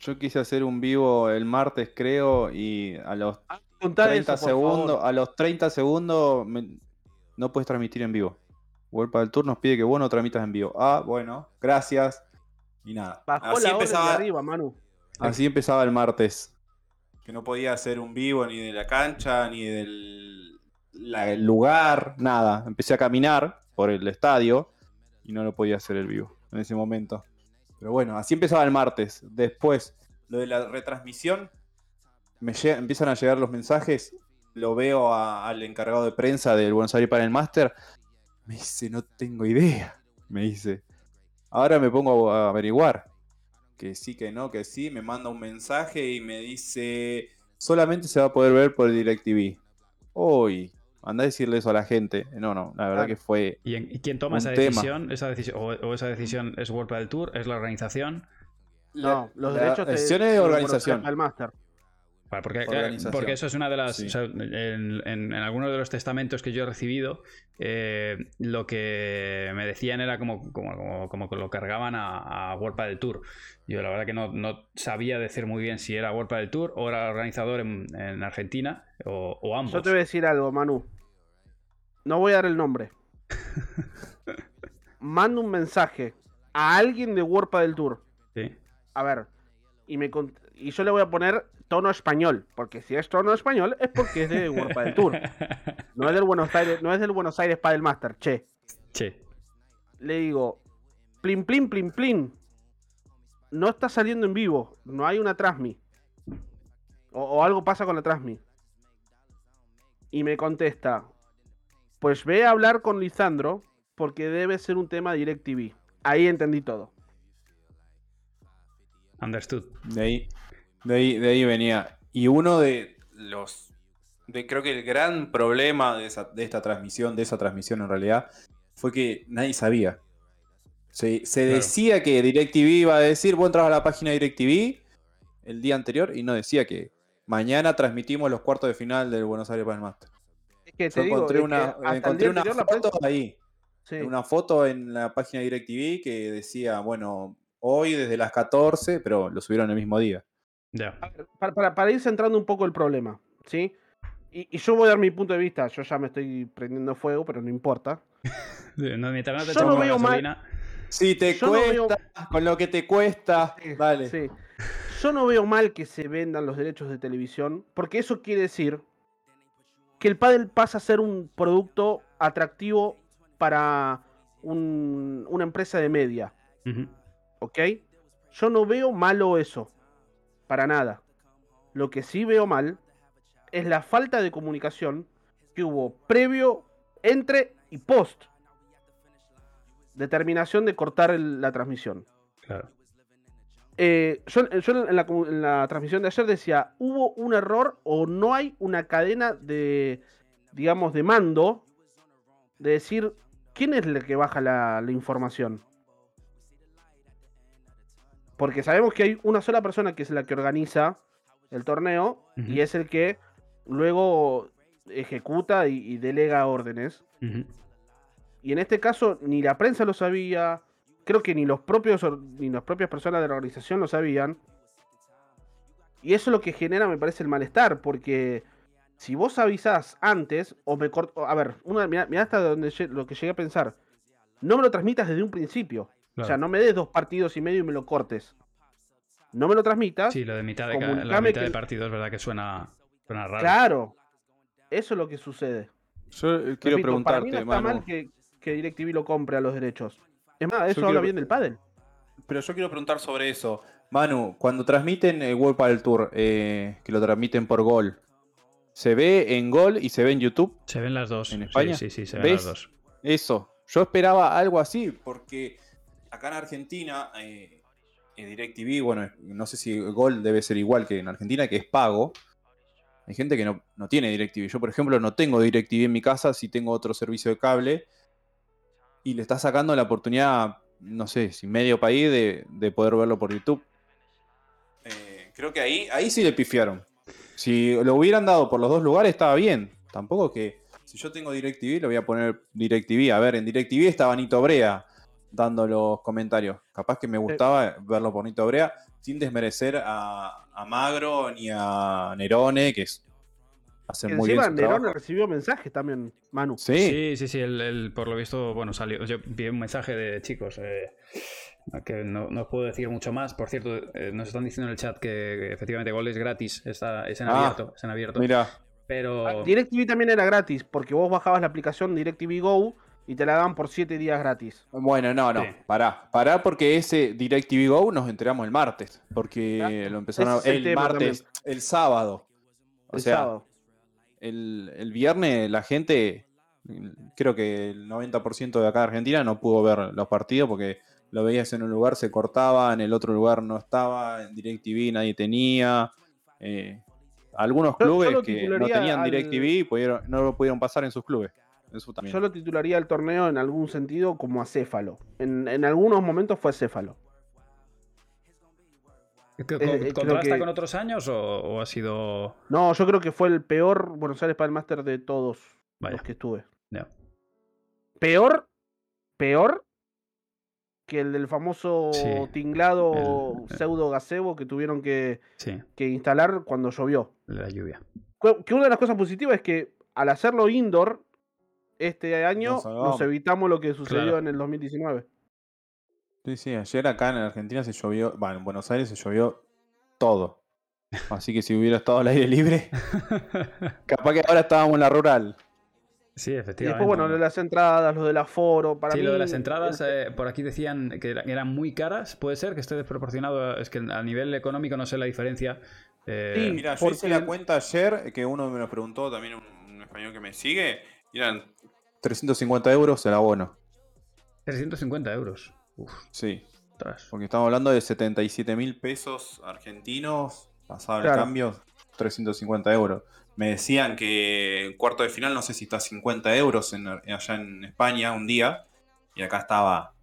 Yo quise hacer un vivo el martes, creo, y a los Contá 30 eso, por segundos, favor. a los 30 segundos me- no puedes transmitir en vivo. World del Tour nos pide que vos no transmitas en vivo. Ah, bueno, gracias. Y nada. Bajó Así la de empezaba, arriba, Manu. así empezaba el martes. Que no podía hacer un vivo ni de la cancha, ni del lugar, nada. Empecé a caminar por el estadio y no lo podía hacer el vivo en ese momento. Pero bueno, así empezaba el martes. Después, lo de la retransmisión, me empiezan a llegar los mensajes, lo veo al encargado de prensa del Buenos Aires para el Master, me dice, no tengo idea, me dice. Ahora me pongo a averiguar. Que sí, que no, que sí, me manda un mensaje y me dice, solamente se va a poder ver por DirecTV. Uy, anda a decirle eso a la gente. No, no, la verdad que fue. ¿Y, quién toma esa decisión? esa decisión? o, esa decisión es World del Tour? ¿Es la organización? No, los derechos de organización. Al máster. Porque, porque, eso es una de las. en, algunos de los testamentos que yo he recibido, eh, lo que me decían era como, como, como, que lo cargaban a, a World del Tour. Yo la verdad que no, no, sabía decir muy bien si era World del Tour o era organizador en, Argentina o, o, ambos. Yo te voy a decir algo, Manu. No voy a dar el nombre. Mando un mensaje a alguien de World del Tour. Sí. A ver, y, me, y yo le voy a poner tono español, porque si es tono español es porque es de World del Tour. No es del Buenos Aires, no es del Buenos Aires Padel Master, che. Che. Le digo, plin plin plin plin. No está saliendo en vivo, no hay una transmi. O, algo pasa con la transmi. Y me contesta, pues ve a hablar con Lisandro porque debe ser un tema DirecTV. Ahí entendí todo. Understood. De ahí, de ahí, de ahí venía. Y uno de los. De, creo que el gran problema de, esta transmisión, de esa transmisión en realidad, fue que nadie sabía. Se, decía que DirecTV iba a decir, vos entras a la página de DirecTV el día anterior y no decía que mañana transmitimos los cuartos de final del Buenos Aires Padel Master. Es que te encontré una, encontré una foto ahí. Una foto en la página de DirecTV que decía, bueno, hoy desde las 14, pero lo subieron el mismo día. Para, ir centrando un poco el problema, ¿sí? Y, yo voy a dar mi punto de vista. Yo ya me estoy prendiendo fuego, pero no importa. yo no veo mal. Si te cuesta, con lo que te cuesta, vale. Yo no veo mal que se vendan los derechos de televisión, porque eso quiere decir que el pádel pasa a ser un producto atractivo para una empresa de media. ¿Ok? Yo no veo malo eso para nada. Lo que sí veo mal es la falta de comunicación que hubo previo, entre y post determinación de cortar la transmisión. Claro. Eh, yo, en, la, transmisión de ayer decía, hubo un error o no hay una cadena de, digamos, de mando de decir quién es el que baja la información. Porque sabemos que hay una sola persona que es la que organiza el torneo y es el que luego ejecuta y, delega órdenes. Y en este caso ni la prensa lo sabía, creo que ni los propios ni las propias personas de la organización lo sabían. Y eso es lo que genera, me parece, el malestar, porque si vos avisás antes, o me corto. A ver, una, mirá, hasta donde lo que llegué a pensar. No me lo transmitas desde un principio. O sea, no me des dos partidos y medio y me lo cortes. No me lo transmitas. Sí, lo de mitad de, la mitad de partido es verdad que suena, raro. Claro. Eso es lo que sucede. Yo eh, quiero preguntarte, para mí no está mal que, que DirecTV lo compre a los derechos. Es más, eso habla bien del pádel. Pero yo quiero preguntar sobre eso. Manu, cuando transmiten el World Padel Tour, eh, que lo transmiten por Gol, ¿se ve en Gol y se ve en YouTube? Se ven las dos. ¿En España? Sí, sí, sí, se ven las dos. Eso. Yo esperaba algo así, porque acá en Argentina, eh, en DirecTV, bueno, no sé si Gol debe ser igual que en Argentina, que es pago. Hay gente que no, tiene DirecTV. Yo, por ejemplo, no tengo DirecTV en mi casa, si tengo otro servicio de cable. Y le está sacando la oportunidad, no sé, si medio país de, poder verlo por YouTube. Eh, creo que ahí, ahí sí le pifiaron. Si lo hubieran dado por los dos lugares, estaba bien. Tampoco que si yo tengo DirecTV, le voy a poner DirecTV. A ver, en DirecTV estaba Nito Brea dando los comentarios. Capaz que me gustaba verlo por Nito Brea, sin desmerecer a, Magro ni a Nerone, que es hacen muy bien Nerone recibió mensajes también, Manu. Sí, sí, sí, el, por lo visto, bueno, salió. Yo vi un mensaje de chicos. Eh, que no, no, puedo decir mucho más. Por cierto, eh, nos están diciendo en el chat que, efectivamente Gol es gratis, está, es en ah, abierto. Es en abierto. Mira. Pero... Ah, DirecTV también era gratis, porque vos bajabas la aplicación DirecTV Go y te la dan por 7 días gratis. Bueno, no, no, Sí. pará. Pará porque ese DirecTV Go nos enteramos el martes. Porque Claro. lo empezaron a- Ese el el, martes, el sábado. O el sea, sábado. el, el viernes la gente, creo que el 90% de acá de Argentina no pudo ver los partidos porque lo veías en un lugar, se cortaba, en el otro lugar no estaba, en DirecTV nadie tenía. eh, algunos Yo- yo clubes que no tenían al- DirecTV pudieron, no lo pudieron pasar en sus clubes. Eso también. Yo lo titularía el torneo en algún sentido como acéfalo. En, en algunos momentos fue acéfalo. ¿Que- co- eh, creo ¿Contrasta que- con otros años o, o ha sido.? No, yo creo que fue el peor Buenos Aires para el Master de todos Vaya. los que estuve. Peor, peor que el del famoso Sí, tinglado el- pseudo gazebo que tuvieron que, Sí, que instalar cuando llovió. la lluvia. Que una de las cosas positivas es que al hacerlo indoor este año Nos evitamos lo que sucedió Claro. en el 2019. Sí, sí, ayer acá en Argentina se llovió, bueno, en Buenos Aires se llovió todo. Así que si hubiera estado al aire libre, capaz que ahora estábamos en la rural. sí, Y efectivamente. después, bueno, lo de las entradas, lo del aforo, para sí, mí... lo de las entradas, eh, por aquí decían que era- eran muy caras. Puede ser que esté desproporcionado. Es que a nivel económico no sé la diferencia. Eh, Sí. Mira, yo porque- hice la cuenta ayer, que uno me lo preguntó, también un, un español que me sigue, y eran 350 euros el abono. 350 euros. Uf, Sí, porque estamos hablando de 77 mil pesos argentinos, pasado el Claro. cambio, 350 euros. Me decían que en cuarto de final, no sé si está a 50 euros en- allá en España un día, y acá estaba,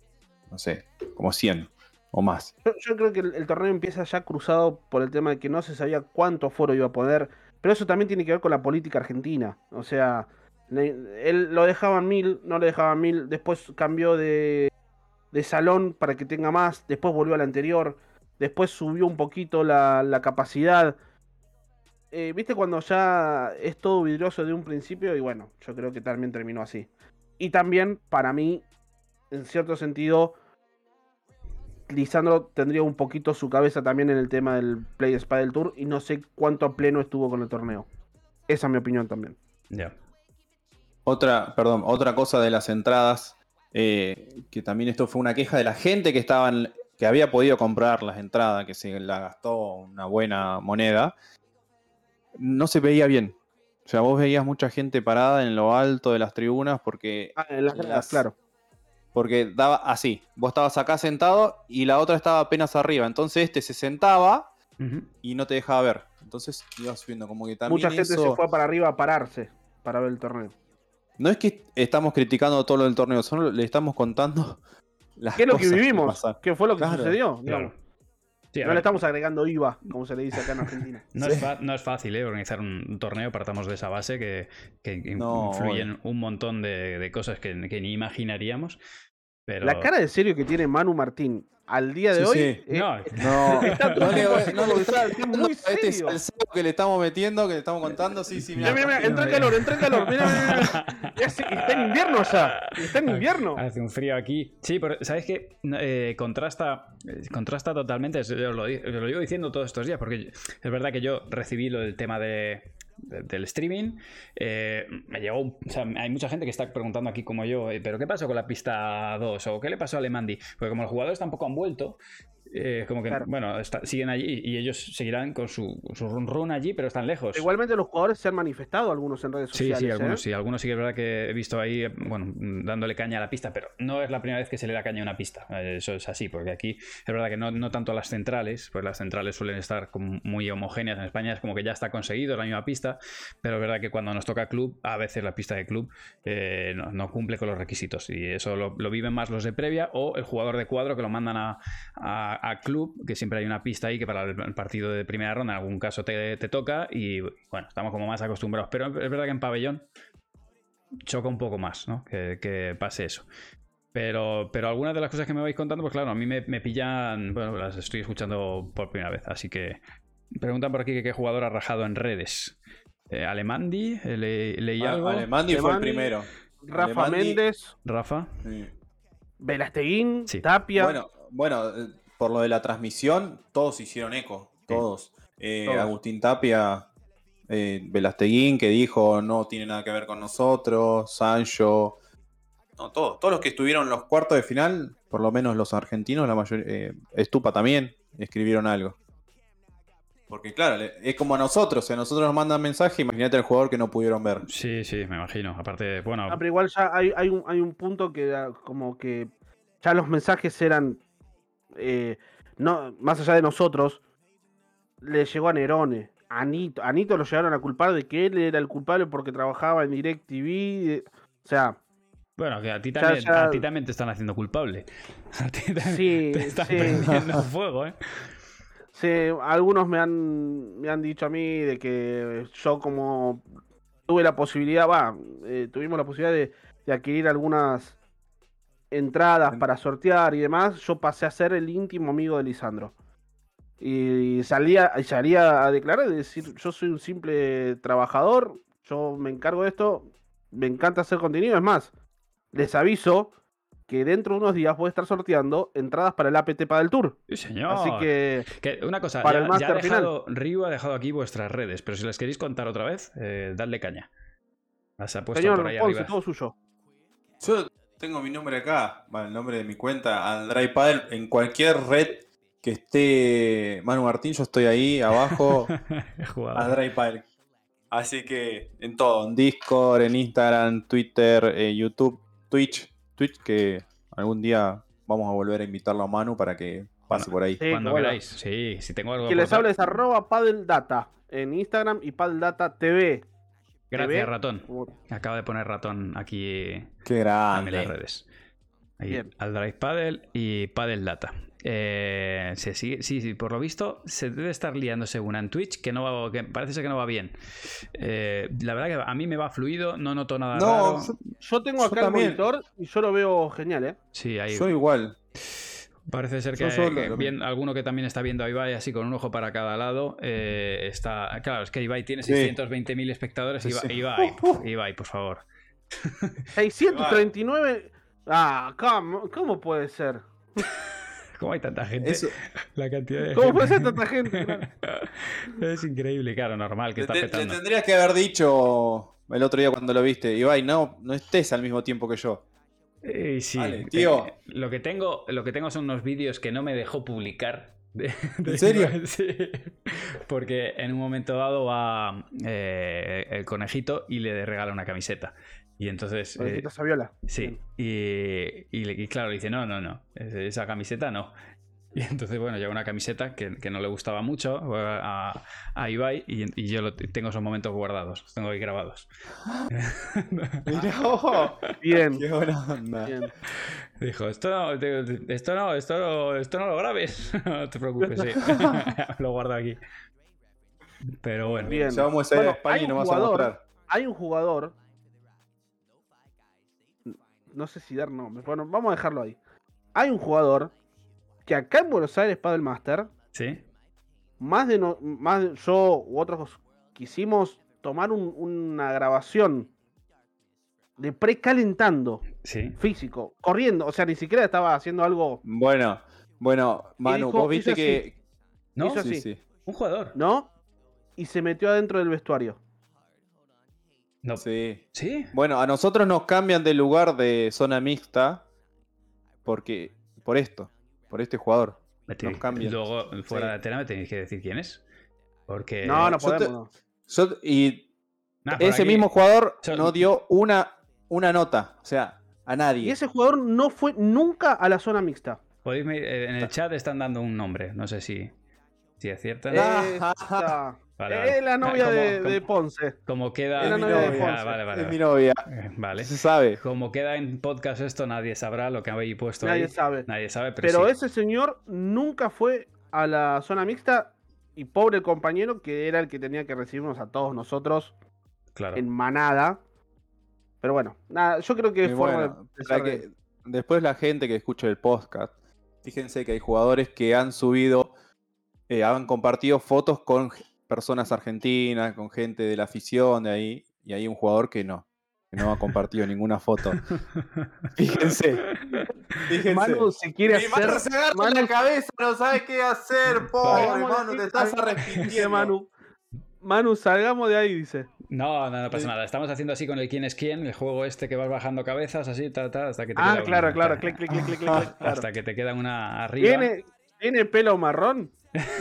no sé, como 100 o más. Yo, yo creo que el, el torneo empieza ya cruzado por el tema de que no se sabía cuánto aforo iba a poner, pero eso también tiene que ver con la política argentina. O sea, él lo dejaban mil, no le dejaban mil, después cambió de, de salón para que tenga más, después volvió al anterior, después subió un poquito la, la capacidad. Eh, ¿Viste cuando ya es todo vidrioso de un principio? Y bueno, yo creo que también terminó así. Y también, para mí, en cierto sentido, Lisandro tendría un poquito su cabeza también en el tema del Play Spider Tour y no sé cuánto pleno estuvo con el torneo. Esa es mi opinión también. Ya. Otra, perdón, otra cosa de las entradas, eh, que también esto fue una queja de la gente que estaban, que había podido comprar las entradas, que se la gastó una buena moneda, no se veía bien. O sea, vos veías mucha gente parada en lo alto de las tribunas porque, Ah, en las gradas, claro. porque daba así. Vos estabas acá sentado y la otra estaba apenas arriba. Entonces este se sentaba y no te dejaba ver. Entonces ibas viendo como que también Mucha gente eso- se fue para arriba a pararse para ver el torneo. No es que estamos criticando todo lo del torneo, solo le estamos contando las ¿Qué es lo que cosas vivimos? pasaron. ¿Qué fue lo que Claro, sucedió? Claro. Sí, No le estamos agregando IVA, como se le dice acá en Argentina. no, Sí. es fa- no es fácil ¿eh? organizar un, un torneo, partamos de esa base que, que No, influyen un montón de, de cosas que, que ni imaginaríamos. Pero... La cara de serio que tiene Manu Martín al día de Sí, hoy sí. eh, No, No, Está no le, no le está muy este serio. salseo que le estamos metiendo, que le estamos contando. Sí, sí, Mira, mira, mira, entró en calor, entró en calor. Mira, mira, Está en invierno ya. Está en invierno. Hace un frío aquí. Sí, pero ¿sabes qué? Eh, contrasta, eh, contrasta totalmente. es- Yo lo, di- lo llevo diciendo todos estos días, porque es verdad que yo recibí lo del tema de- del streaming. eh, me llegó. o sea, hay mucha gente que está preguntando aquí como yo, eh, ¿pero qué pasó con la pista 2? ¿O qué le pasó a Alemandi? Porque como los jugadores tampoco han vuelto. Eh, como que, Claro. bueno, está- siguen allí y ellos seguirán con su, su run run allí, pero están lejos. Igualmente los jugadores se han manifestado algunos en redes Sí, sociales. sí, ¿eh? algunos sí. Algunos sí que es verdad que he visto ahí, eh, bueno, dándole caña a la pista, pero no es la primera vez que se le da caña a una pista. Eh, Eso es así, porque aquí es verdad que no, no tanto a las centrales, pues las centrales suelen estar muy homogéneas. En España es como que ya está conseguido la misma pista, pero es verdad que cuando nos toca club, a veces la pista de club eh, no, no cumple con los requisitos. Y eso lo, lo viven más los de previa o el jugador de cuadro que lo mandan a, a- a club, que siempre hay una pista ahí que para el partido de primera ronda en algún caso te, te toca y bueno, estamos como más acostumbrados. Pero es verdad que en pabellón choca un poco más, ¿no? Que, que pase eso. Pero, pero algunas de las cosas que me vais contando, pues claro, a mí me, me pillan, bueno, las estoy escuchando por primera vez, así que preguntan por aquí que qué jugador ha rajado en redes. Eh, Alemandi, eh, le- leí algo. Alemandi fue el Alemandi, primero. Rafa Alemandi- Méndez, Rafa. Sí. Velasteguín, Sí. Tapia. Bueno, bueno, por lo de la transmisión, todos hicieron eco. Todos. Eh, Todos. Agustín Tapia, eh, Velasteguín, que dijo no tiene nada que ver con nosotros. Sancho. No, todos. Todos los que estuvieron en los cuartos de final, por lo menos los argentinos, la mayoría. eh, Estupa también, escribieron algo. Porque claro, es como a nosotros, si a nosotros nos mandan mensaje, imagínate al jugador que no pudieron ver. Sí, sí, me imagino. Aparte, bueno, Ah, pero igual ya hay, hay, un, hay un punto que como que ya los mensajes eran, eh, no más allá de nosotros, le llegó a Nerone, a Nito, a Nito lo llegaron a culpar de que él era el culpable porque trabajaba en DirecTV, de- o sea, bueno, que a ti Ya- también, ya- a ti también te están haciendo culpable. A ti también Sí, te están sí. prendiendo fuego, ¿eh? sí, algunos me han, me han dicho a mí de que yo como tuve la posibilidad, va, eh, tuvimos la posibilidad de, de adquirir algunas entradas En- para sortear y demás, yo pasé a ser el íntimo amigo de Lisandro. Y salía, y salía a declarar y decir, yo soy un simple trabajador, yo me encargo de esto, me encanta hacer contenido, es más, les aviso que dentro de unos días voy a estar sorteando entradas para el APT para el Tour. Sí, señor. Así que Que una cosa, Para ya, el ya ha Master final. dejado, Ryu ha dejado aquí vuestras redes, pero si las queréis contar otra vez, eh, dadle caña. Las ha puesto Señor por ahí Ponce, todo suyo. Yo tengo mi nombre acá, bueno, el nombre de mi cuenta, Andray Padel, en cualquier red que esté Manu Martín, yo estoy ahí abajo. Andray Padel. Así que en todo, en Discord, en Instagram, Twitter, eh, YouTube, Twitch, Twitch que algún día vamos a volver a invitarlo a Manu para que pase Bueno, por ahí. Sí, Cuando bueno. queráis, sí, si tengo algo Que que les hable es arroba padeldata en Instagram y padeldata TV. Gracias, ratón. Acaba de poner ratón aquí Qué en las grande. redes. Ahí, al Drive Paddle y Paddle Data. Eh, sigue- sí, sí, por lo visto se debe estar liándose una en Twitch que no va, que parece ser que no va bien. Eh, la verdad que a mí me va fluido, no noto nada No, raro. yo- Yo tengo Yo acá el también. monitor y yo lo veo genial, ¿eh? Sí, ahí Soy igual. Parece ser que, bien- alguno que también está viendo a Ibai así con un ojo para cada lado eh, está. Claro, es que Ibai tiene Sí. 620.000 espectadores. Sí, Ibai, sí. Ibai, Uh, uh. Ibai, por favor. 639. Ah, ¿cómo, cómo puede ser? ¿Cómo hay tanta gente? Eso, La cantidad de ¿Cómo gente. puede ser tanta gente? es increíble, claro, normal que está te- petando. tendrías que haber dicho el otro día cuando lo viste, Ibai, no, no estés al mismo tiempo que yo. Eh, sí, Vale, tío. eh, lo, que tengo, lo que tengo son unos vídeos que no me dejó publicar. de- de- ¿En serio? Sí. Porque en un momento dado va eh, el conejito y le regala una camiseta. Y entonces. eh, Conejito Saviola. sí. Y, y y claro, le dice: No, no, no. es- Esa camiseta no. Y entonces, bueno, llega una camiseta que, que no le gustaba mucho a, a Ibai y, y yo lo- tengo esos momentos guardados, los tengo ahí grabados. Mirá, oh, Bien. qué buena onda. bien. Dijo, esto no, esto no, esto no, esto no lo grabes. no te preocupes, sí. lo guardo aquí. Pero bueno. Bien. Ya vamos a ir Bueno, a España hay y un nos vas a jugador- mostrar. Hay un jugador. No sé si dar nombres. Bueno, vamos a dejarlo ahí. Hay un jugador que acá en Buenos Aires Paddle Master, ¿Sí? más de no, más de- yo u otros quisimos tomar un- una grabación de precalentando Sí. físico, corriendo, o sea, ni siquiera estaba haciendo algo, Bueno, bueno, Manu, dijo- vos viste hizo que. ¿No? Hizo Sí, así. sí. Un jugador. ¿no? Y se metió adentro del vestuario. No. Sí. ¿Sí? Bueno, a nosotros nos cambian de lugar de zona mixta porque por esto, por este jugador. Nos cambian. Luego, fuera Sí. de tela, me tenéis que decir quién es. Porque. no, no te- podemos. no. Yo- y Nah, ese aquí- mismo jugador Yo- no dio una, una nota, o sea, a nadie. Y ese jugador no fue nunca a la zona mixta. podéis en el chat están dando un nombre. No sé si, si aciertan. Ah. Esta- Vale, vale. Es la novia ¿cómo- de, cómo- de Ponce. Como queda. Es la novia de Ponce. Ah, vale, vale. es mi novia, Eh, vale. se sabe. Como queda en podcast esto, nadie sabrá lo que habéis puesto Nadie ahí. sabe. Nadie sabe, pero, Pero sí. ese señor nunca fue a la zona mixta. Y pobre el compañero que era el que tenía que recibirnos a todos nosotros Claro. en manada. Pero bueno, nada, yo creo que forma bueno, de para que después la gente que escucha el podcast, fíjense que hay jugadores que han subido, eh, han compartido fotos con personas argentinas, con gente de la afición de ahí, y hay un jugador que no, que no ha compartido ninguna foto. Fíjense, fíjense. Manu se quiere Mi Manu hacer. se agarra Manu- la cabeza, no sabe qué hacer, pobre Manu, te estás arrepintiendo. Manu. Manu, salgamos de ahí, dice. No, no, no pasa nada. Estamos haciendo así con el quién es quién, el juego este que vas bajando cabezas, así, ta, ta, hasta que te Ah, queda claro, una- claro, clic, clic, clic, clic, clic, clic, claro. Hasta que te queda una arriba. ¿Tiene, ¿Tiene pelo marrón?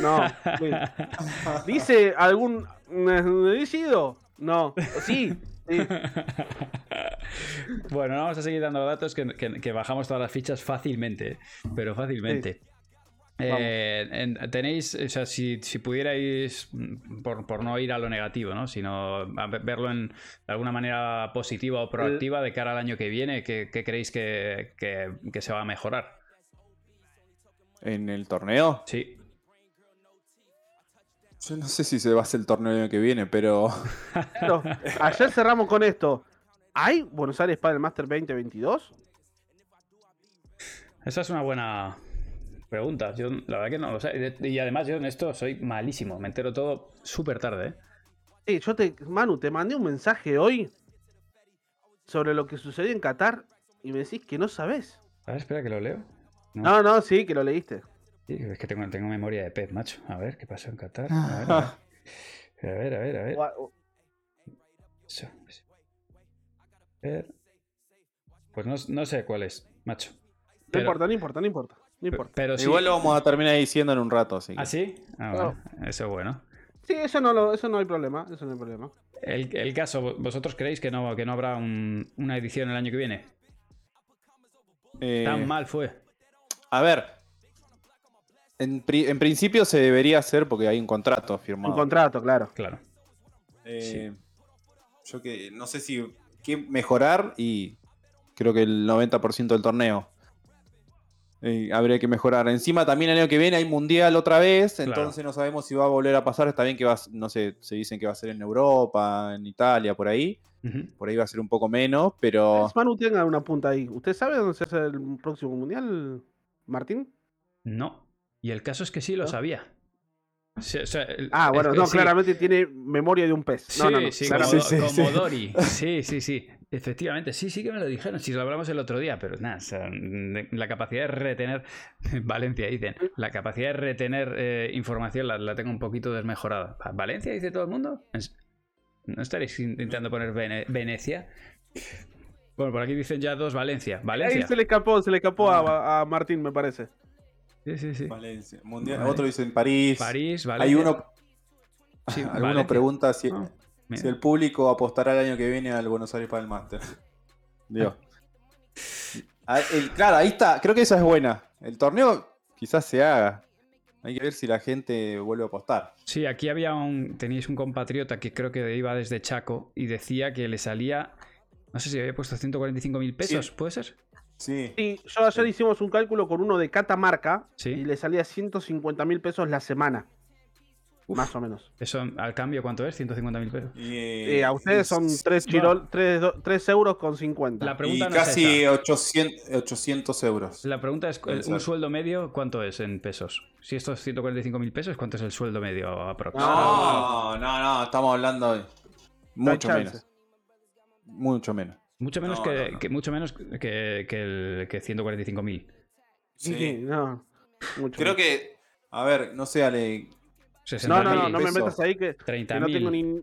No. ¿Dice algún decido? No. Sí. sí. bueno, no vamos a seguir dando datos que, que- que bajamos todas las fichas fácilmente, pero fácilmente. Eh, en- tenéis, o sea, si, si pudierais, por, por no ir a lo negativo, ¿no? sino a verlo en, de alguna manera positiva o proactiva de cara al año que viene, ¿qué, qué creéis que, que- que se va a mejorar? En el torneo. Sí, Yo no sé si se va a hacer el torneo el año que viene, pero. Ayer cerramos con esto. ¿Hay Buenos Aires Padel Master 2022? esa es una buena pregunta. Yo la verdad que no lo sé. Y además yo en esto soy malísimo, me entero todo súper tarde. ¿eh? Eh, yo te, Manu, te mandé un mensaje hoy sobre lo que sucedió en Qatar y me decís que no sabés. A ver, espera que lo leo. No, no, sí, que lo leíste. Sí, es que tengo, tengo memoria de pez, macho. A ver, ¿qué pasó en Qatar? A ver, a ver, a ver. A ver, a ver. O- Eso, eso. A ver. Pues no, no sé cuál es, macho. No importa, no importa, no importa. No importa. Pero. Igual lo vamos a terminar diciendo en un rato, así que. ¿Ah, sí? Ah, bueno, eso es bueno. Sí, eso no, lo, eso no hay problema. Eso no hay problema. El, el caso, ¿vosotros creéis que no, que no habrá un- una edición el año que viene? Eh, Tan mal fue. A ver. En, pri- en principio se debería hacer porque hay un contrato firmado. Un contrato, claro. Claro. Eh, Yo que no sé si qué mejorar y creo que el 90% del torneo. Eh, habría que mejorar. Encima también el año que viene hay mundial otra vez, Claro. entonces no sabemos si va a volver a pasar. Está bien que va, a- no sé, se dicen que va a ser en Europa, en Italia, por ahí. Por ahí va a ser un poco menos, pero Manu, tenga una punta ahí. ¿Usted sabe dónde se hace el próximo mundial, Martín? No. Y el caso es que sí lo ¿No? sabía. Sí, o sea, el- Ah, bueno, no, sí. claramente tiene memoria de un pez. Sí, No, no, no. sí, claramente. como, Sí, sí, como sí. Dory. Sí, sí, sí. Efectivamente, sí, sí que me lo dijeron. Si lo hablamos el otro día, pero nada, o sea, la capacidad de retener, Valencia dicen, la capacidad de retener eh, información la, la tengo un poquito desmejorada. ¿Valencia dice todo el mundo? ¿Es- ¿No estaréis intentando poner Vene- Venecia? Bueno, por aquí dicen ya dos Valencia. Ahí Valencia. se le escapó, se le escapó a, a Martín, me parece. Sí, sí, sí. Valencia, mundial, Vale. otro dice en París. París, Valencia. Hay uno, Sí, alguno Valencia. pregunta si, Ah, si el público apostará el año que viene al Buenos Aires para el Master. Dios. Ah, el- claro, ahí está. Creo que esa es buena. El torneo quizás se haga. Hay que ver si la gente vuelve a apostar. Sí, aquí había un. Teníais un compatriota que creo que iba desde Chaco y decía que le salía. No sé si había puesto 145 mil pesos, Sí. ¿puede ser? Sí. Sí, yo ayer hicimos un cálculo con uno de Catamarca Sí. y le salía 150 mil pesos la semana. Más o menos. Eso al cambio, ¿cuánto es? 150 mil pesos. Y, Eh, a ustedes son y- 3, no. euros con 50. La Y pregunta no casi es 800, 800 euros. La pregunta es: Puede ¿un sueldo medio cuánto es en pesos? Si esto es 145 mil pesos, ¿cuánto es el sueldo medio aprox? No, no, no, estamos hablando de mucho menos. Mucho menos. Mucho menos, No, que, no, no. que- mucho menos que, que, el, que 145 mil. Sí, no. Mucho Creo más. que, a ver, no sé, Ale. No, no, no, no me metas ahí que, que 30 no tengo ni,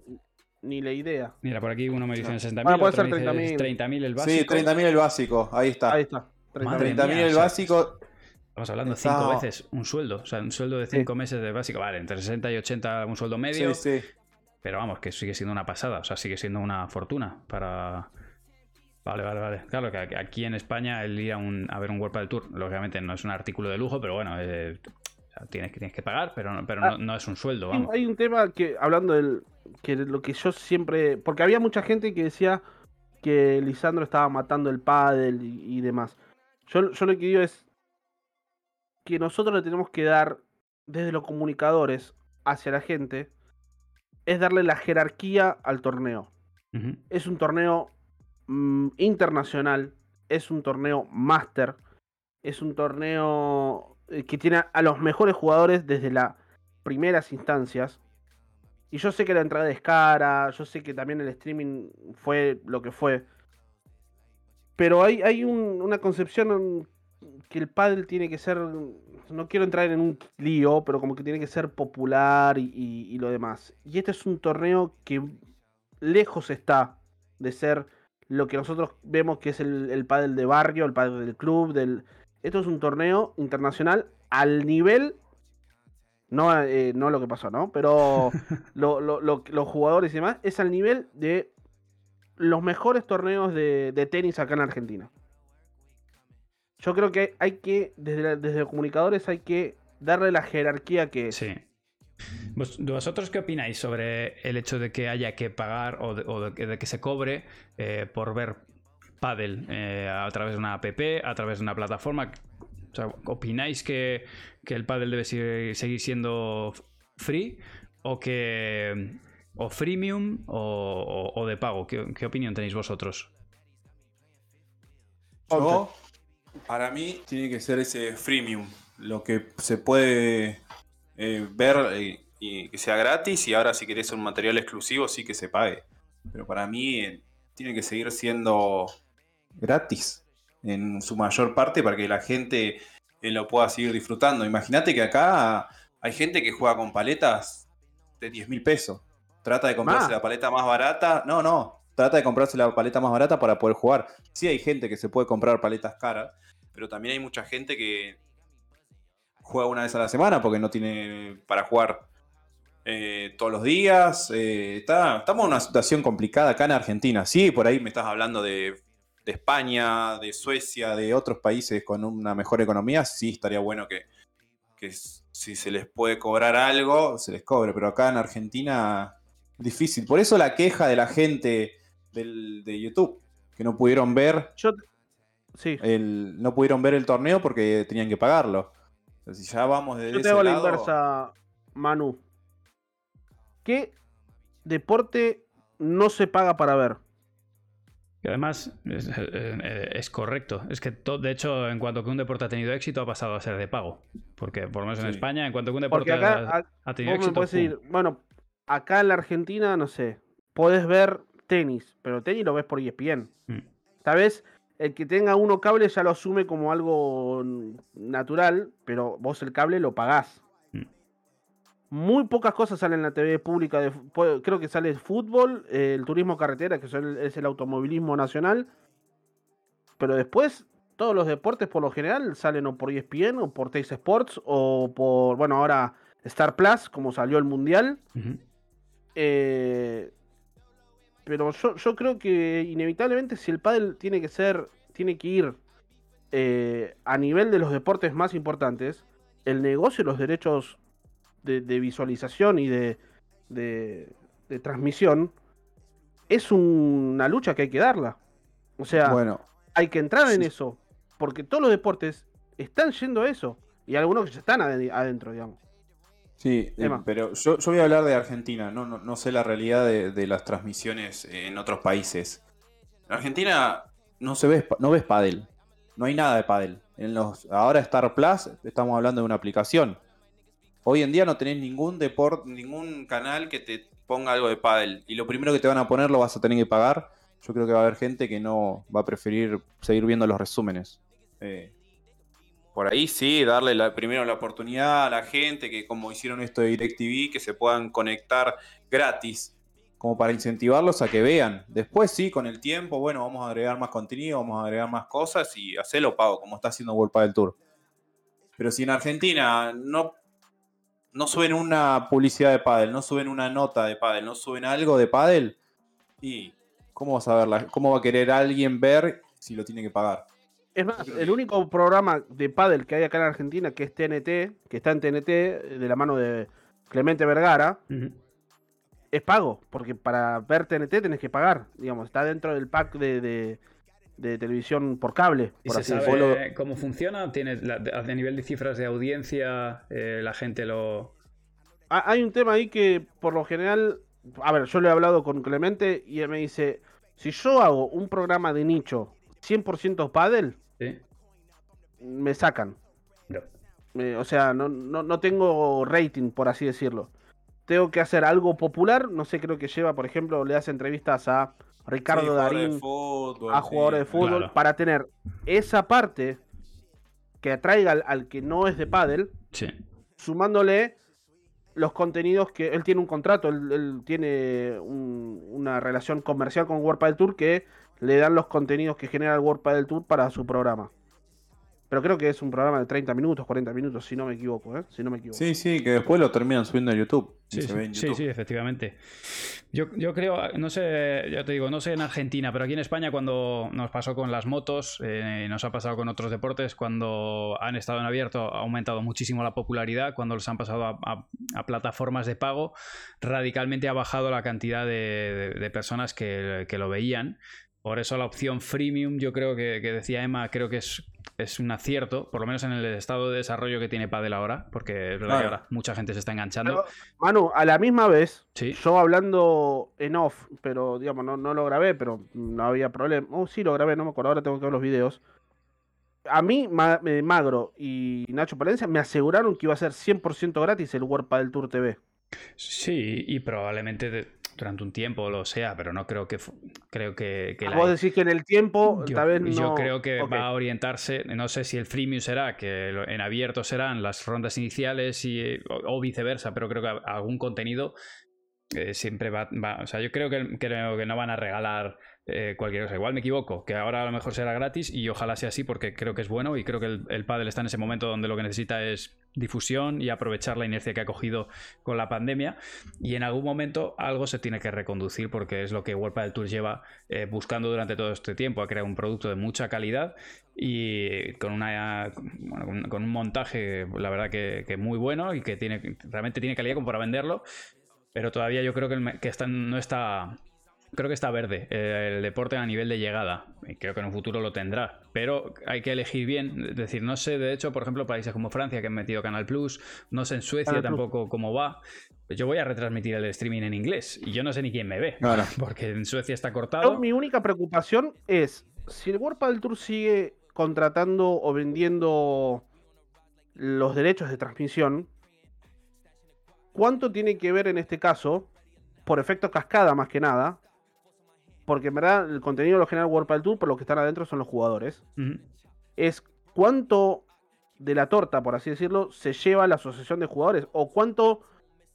ni la idea. Mira, por aquí uno me dice No. 60 Bueno, puede ser me dice 30.000. 30 mil el básico. Sí, 30.000 el básico, ahí está. Ahí está. 30.000. Madre 30.000 mía, el o sea, básico. Estamos hablando cinco veces un sueldo. O sea, un sueldo de Sí. cinco meses de básico. Vale, entre 60 y 80 un sueldo medio. Sí, sí. Pero vamos, que sigue siendo una pasada. O sea, sigue siendo una fortuna para. Vale, vale, vale. Claro que aquí en España el ir a, un, a ver un World Padel Tour, lógicamente no es un artículo de lujo, pero bueno, eh, tienes, que, tienes que pagar, pero, no, pero no, no es un sueldo, Hay- vamos. Hay un tema que, hablando del. que lo que yo siempre. Porque había mucha gente que decía que Lisandro estaba matando el pádel y, y demás. Yo, yo lo que digo es. que nosotros le tenemos que dar, desde los comunicadores hacia la gente, es darle la jerarquía al torneo. Es un torneo mm, internacional, es un torneo máster, es un torneo eh, que tiene a los mejores jugadores desde las primeras instancias. Y yo sé que la entrada es cara, yo sé que también el streaming fue lo que fue. Pero hay, hay un- una concepción que el pádel tiene que ser, no quiero entrar en un lío, pero como que tiene que ser popular y, y- y lo demás. Y este es un torneo que lejos está de ser lo que nosotros vemos que es el, el pádel de barrio, el pádel del club, del... Esto es un torneo internacional al nivel no, eh, no lo que pasó, ¿no? Pero lo- lo- lo- los jugadores y demás es al nivel de los mejores torneos de, de tenis acá en Argentina. Yo creo que hay que, desde, la- desde los comunicadores, hay que darle la jerarquía que es. Sí. ¿Vos- ¿Vosotros qué opináis sobre el hecho de que haya que pagar o de, o de que- de que se cobre eh, por ver pádel eh, a través de una app, a través de una plataforma? O sea, ¿Opináis que, que el pádel debe seguir, seguir siendo free o que o freemium o, o- o de pago? ¿Qué, qué opinión tenéis vosotros? Yo, para mí, tiene que ser ese freemium. Lo que se puede eh, ver eh, y que sea gratis. Y ahora, si querés un material exclusivo, sí que se pague. Pero para mí, eh, tiene que seguir siendo gratis en su mayor parte para que la gente lo pueda seguir disfrutando. Imagínate que acá hay gente que juega con paletas de 10 mil pesos. Trata de comprarse Más. la paleta más barata. No, no. Trata de comprarse la paleta más barata para poder jugar. Sí hay gente que se puede comprar paletas caras, pero también hay mucha gente que juega una vez a la semana porque no tiene para jugar eh, todos los días. Eh, está- estamos en una situación complicada acá en Argentina. Sí, por ahí me estás hablando de, España, de Suecia, de otros países con una mejor economía. Sí, estaría bueno que, que si se les puede cobrar algo, se les cobre. Pero acá en Argentina, difícil. Por eso la queja de la gente del- de YouTube, que no pudieron ver sí, el, no pudieron ver el torneo porque tenían que pagarlo. Si ya vamos de yo ese te hago la lado- inversa, Manu. ¿Qué deporte no se paga para ver? Y además, es, eh, es correcto. Es que, to- de hecho, en cuanto que un deporte ha tenido éxito, ha pasado a ser de pago. Porque, por lo menos en Sí. España, en cuanto que un deporte acá, ha, tenido éxito. decir, bueno, acá en la Argentina, no sé, podés ver tenis, pero tenis lo ves por ESPN. Mm. Tal vez el que tenga uno cable ya lo asume como algo natural, pero vos el cable lo pagás. Mm. Muy pocas cosas salen en la TV pública. De, creo que sale el fútbol, eh, el turismo carretera, que son- es el automovilismo nacional. Pero después, todos los deportes por lo general salen o por ESPN o por Teis Sports o por, bueno, ahora Star Plus, como salió el Mundial. Eh, pero yo, yo creo que inevitablemente si el pádel tiene que ser, tiene que ir eh, a nivel de los deportes más importantes, el negocio los derechos de, de visualización y de, de- de transmisión es un- una lucha que hay que darla. O sea, Bueno, hay que entrar en eso, porque todos los deportes están yendo a eso. Y algunos que ya están ade- adentro, digamos. Sí, eh, pero yo, yo voy a hablar de Argentina. No, no, no sé la realidad de, de las transmisiones en otros países. En Argentina no se ve, no ves pádel. No hay nada de pádel. En los, ahora Star Plus estamos hablando de una aplicación. Hoy en día no tenés ningún deporte, ningún canal que te ponga algo de pádel. Y lo primero que te van a poner lo vas a tener que pagar. Yo creo que va a haber gente que no va a preferir seguir viendo los resúmenes. Eh, por ahí sí, darle primero la oportunidad a la gente que como hicieron esto de DirecTV, que se puedan conectar gratis, como para incentivarlos a que vean. Después sí, con el tiempo, bueno, vamos a agregar más contenido, vamos a agregar más cosas y hacerlo pago, como está haciendo World Padel Tour. Pero si en Argentina no, no suben una publicidad de pádel, no suben una nota de pádel, no suben algo de pádel, y ¿cómo vas a verla? ¿Cómo va a querer alguien ver si lo tiene que pagar? Es más, el único programa de pádel que hay acá en Argentina, que es TNT, que está en TNT, eh, de la mano de Clemente Vergara, es pago, porque para ver TNT tenés que pagar, digamos, está dentro del pack de, de- de televisión por cable, ¿Y por se así sabe decirlo. cómo funciona? ¿Tiene la- de- a nivel de cifras de audiencia, eh, la gente lo. Ha- Hay un tema ahí que por lo general, a ver, yo le he hablado con Clemente y él me dice, si yo hago un programa de nicho 100% pádel, ¿Sí? me sacan. No. Eh, o sea, no, no, no tengo rating, por así decirlo. Tengo que hacer algo popular. No sé, creo que lleva, por ejemplo, le hace entrevistas a Ricardo Sí, Darín, fútbol, a jugadores de fútbol, claro. para tener esa parte que atraiga al, al que no es de pádel, Sí. sumándole los contenidos que él tiene un contrato, él, tiene una relación comercial con World Tour que le dan los contenidos que genera el World Tour para su programa. Pero creo que es un programa de 30 minutos, 40 minutos, si no me equivoco, ¿eh? Si no me equivoco. Sí, sí, que después lo terminan subiendo a YouTube. Sí, sí, sí, efectivamente. Yo, yo, creo, no sé, ya te digo, no sé en Argentina, pero aquí en España cuando nos pasó con las motos, eh, nos ha pasado con otros deportes, cuando han estado en abierto ha aumentado muchísimo la popularidad, cuando los han pasado a, plataformas de pago, radicalmente ha bajado la cantidad de, personas que, que, lo veían. Por eso la opción freemium, yo creo que, que decía Emma, creo que es es un acierto, por lo menos en el estado de desarrollo que tiene Padel ahora, porque es verdad que ahora mucha gente se está enganchando. Manu, a la misma vez, yo hablando en off, pero digamos, no, no lo grabé, pero no había problema. Oh, sí, lo grabé, no me acuerdo, ahora tengo que ver los videos. A mí, Magro y Nacho Palencia me aseguraron que iba a ser 100% gratis el World Padel Tour TV. Sí, y probablemente durante un tiempo lo sea, pero no creo que creo que, que Vos decís que en el tiempo yo, tal vez no... Yo creo que va a orientarse, no sé si el freemium será, que en abierto serán las rondas iniciales y, o, viceversa, pero creo que algún contenido eh, siempre va, va, O sea, yo creo que, creo que no van a regalar eh, cualquier cosa. Igual me equivoco, que ahora a lo mejor será gratis y ojalá sea así porque creo que es bueno y creo que el, el pádel está en ese momento donde lo que necesita es difusión y aprovechar la inercia que ha cogido con la pandemia. Y en algún momento algo se tiene que reconducir porque es lo que World Padel Tour lleva eh, buscando durante todo este tiempo, ha creado un producto de mucha calidad y con una con, un montaje la verdad que, muy bueno y que tiene realmente tiene calidad como para venderlo pero todavía yo creo que, que no está creo que está verde eh, el deporte a nivel de llegada. Y creo que en un futuro lo tendrá. Pero hay que elegir bien. Es decir, no sé, de hecho, por ejemplo, países como Francia que han metido Canal Plus. No sé en Suecia tampoco cómo va. Yo voy a retransmitir el streaming en inglés. Y yo no sé ni quién me ve. Porque en Suecia está cortado. mi única preocupación es si el World Tour sigue contratando o vendiendo los derechos de transmisión. ¿Cuánto tiene que ver en este caso, por efecto cascada más que nada, porque en verdad el contenido lo genera World Tour, pero los que están adentro son los jugadores. Es cuánto de la torta, por así decirlo, se lleva la asociación de jugadores o cuánto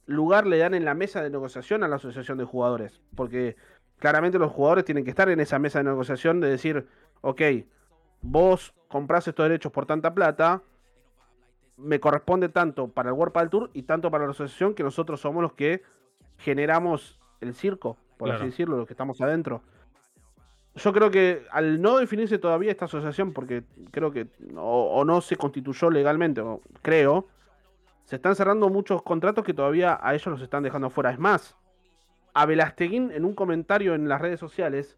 lugar le dan en la mesa de negociación a la asociación de jugadores. Porque claramente los jugadores tienen que estar en esa mesa de negociación de decir, ok, vos comprás estos derechos por tanta plata, me corresponde tanto para el World Tour y tanto para la asociación que nosotros somos los que generamos el circo por así decirlo, los que estamos adentro. Yo creo que al no definirse todavía esta asociación, porque creo que o, no se constituyó legalmente, o creo, se están cerrando muchos contratos que todavía a ellos los están dejando fuera. Es más, a Velasteguín en un comentario en las redes sociales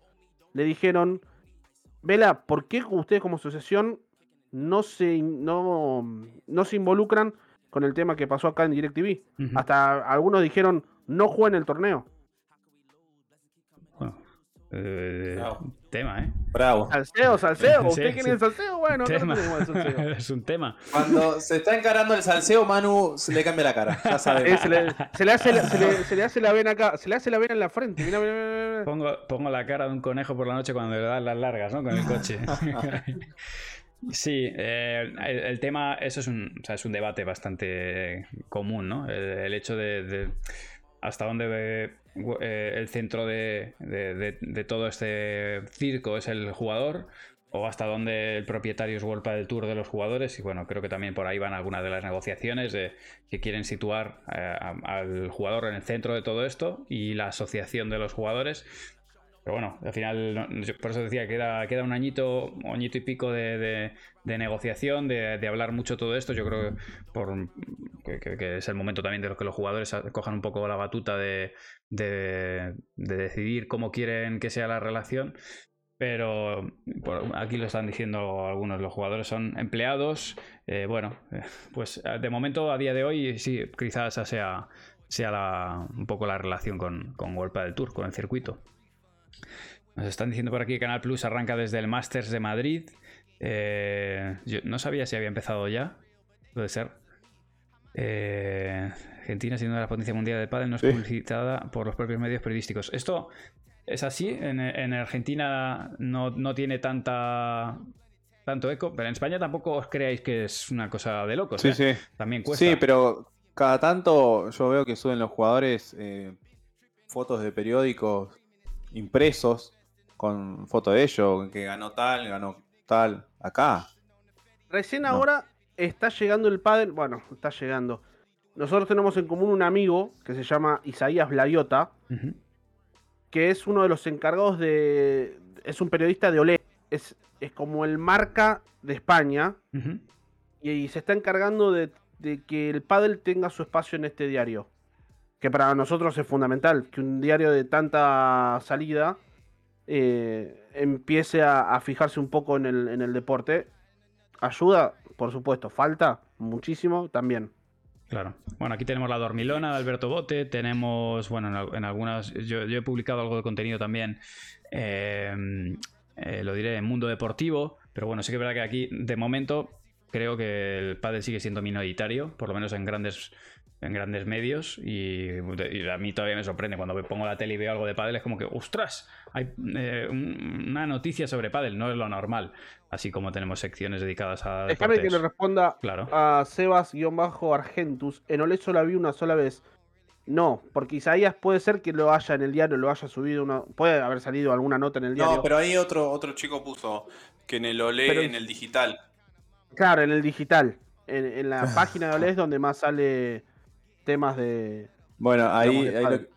le dijeron, Vela, ¿por qué ustedes como asociación no se, no, no se involucran con el tema que pasó acá en DirecTV? Hasta algunos dijeron, no jueguen el torneo. Eh, tema, ¿eh? Bravo. Salseo, salseo. ¿Usted quiere el salseo? Bueno, es un tema. Cuando se está encarando el salseo, Manu se le cambia la cara. Ya sabes. se, le, hace la, se, le, hace la vena acá, se le hace la vena en la frente. Pongo, pongo la cara de un conejo por la noche cuando le dan las largas, ¿no? Con el coche. Sí, eh, el, tema, eso es un, o sea, es un debate bastante común, ¿no? El, hecho de, de hasta dónde eh, el centro de, todo este circo es el jugador o hasta dónde el propietario es golpe del tour de los jugadores. Y bueno, creo que también por ahí van algunas de las negociaciones de, que quieren situar eh, al jugador en el centro de todo esto y la asociación de los jugadores pero bueno, al final, por eso decía que queda, un añito, un añito y pico de, negociación, de, hablar mucho todo esto. Yo creo por, que, es el momento también de que los jugadores cojan un poco la batuta de, decidir cómo quieren que sea la relación. Pero aquí lo están diciendo algunos, los jugadores son empleados. Eh, bueno, eh, pues eh, de momento, a día de hoy, sí, quizás esa sea, sea un poco la relación con, con del Tour, con el circuito. Nos están diciendo por aquí que Canal Plus arranca desde el Masters de Madrid. Eh, yo no sabía si había empezado ya. Puede ser. Eh, Argentina, siendo la potencia mundial de pádel, no es publicitada por los propios medios periodísticos. Esto es así. En, Argentina no, tiene tanta tanto eco, pero en España tampoco os creáis que es una cosa de locos. Sí, ¿eh? sí. También cuesta. Sí, pero cada tanto yo veo que suben los jugadores fotos de periódicos impresos con foto de ellos, que ganó tal, ganó tal, acá. Recién No. ahora está llegando el pádel, bueno, está llegando. Nosotros tenemos en común un amigo que se llama Isaías Blariota, Ujú. que es uno de los encargados de... Es un periodista de Olé, es, es como el marca de España, y se está encargando de, de que el pádel tenga su espacio en este diario. Que para nosotros es fundamental, que un diario de tanta salida eh, empiece a, fijarse un poco en el, en el deporte. Ayuda, por supuesto, falta muchísimo también. Claro. Bueno, aquí tenemos la dormilona Alberto Bote, tenemos, bueno, en, en algunas, yo, yo he publicado algo de contenido también, eh, eh, lo diré, en Mundo Deportivo, pero bueno, sí que es verdad que aquí, de momento, creo que el pádel sigue siendo minoritario, por lo menos en grandes en grandes medios y, y a mí todavía me sorprende cuando me pongo la tele y veo algo de pádel es como que ostras hay eh, un- una noticia sobre pádel no es lo normal así como tenemos secciones dedicadas a Déjame que le responda claro a Sebas-Argentus. En Olé solo la vi una sola vez. No, porque Isaías puede ser que lo haya en el diario, lo haya subido, una, puede haber salido alguna nota en el diario. No, pero ahí otro, otro chico puso que en el OLE, Pero- en el digital. Claro, en el digital. En, en la página de Olé es donde más sale temas de... Bueno, ahí, Digamos de ahí, lo, pádel.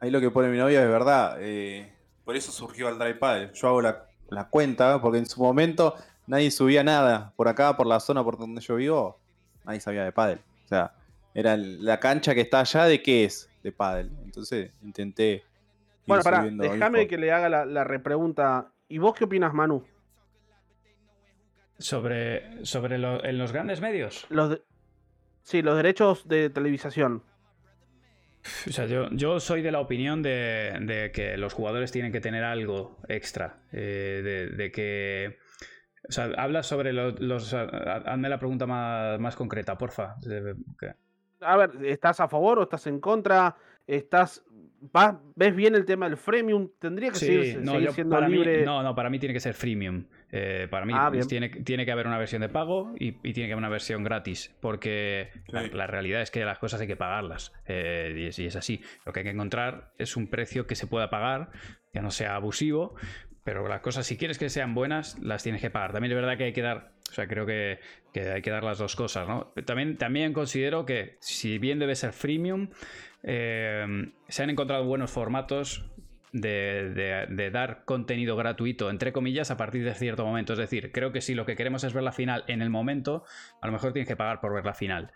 ahí lo que pone mi novia es verdad. eh, por eso surgió el Drive Paddle. Yo hago la, la cuenta porque en su momento nadie subía nada. Por acá, por la zona por donde yo vivo, nadie sabía de pádel. O sea, era la cancha que está allá de qué es de pádel. Entonces intenté. Bueno, pará, déjame que le haga la, la repregunta. ¿Y vos qué opinas, Manu? sobre sobre lo- en los grandes medios Los de- Sí, los derechos de televisación. O sea, yo, yo soy de la opinión de, de que los jugadores tienen que tener algo extra. eh, de, de que. O sea, habla sobre lo- los. ha- Hazme la pregunta más, más concreta, porfa. A ver, ¿estás a favor o estás en contra? ¿Estás... vas- ¿Ves bien el tema del freemium? ¿Tendría que Sí, seguir, no, seguir yo- siendo mí- libre? no, no, para mí tiene que ser freemium. Eh, para mí Ah, tiene, tiene que haber una versión de pago y, y tiene que haber una versión gratis. Porque la, realidad es que las cosas hay que pagarlas. eh, y, es, y es así. Lo que hay que encontrar es un precio que se pueda pagar, que no sea abusivo. Pero las cosas, si quieres que sean buenas, las tienes que pagar. También es verdad que hay que dar. O sea, creo que, que hay que dar las dos cosas, ¿no? También, también considero que, si bien debe ser freemium, eh, se han encontrado buenos formatos de, dar contenido gratuito, entre comillas, a partir de cierto momento. Es decir, creo que si lo que queremos es ver la final en el momento, a lo mejor tienes que pagar por ver la final.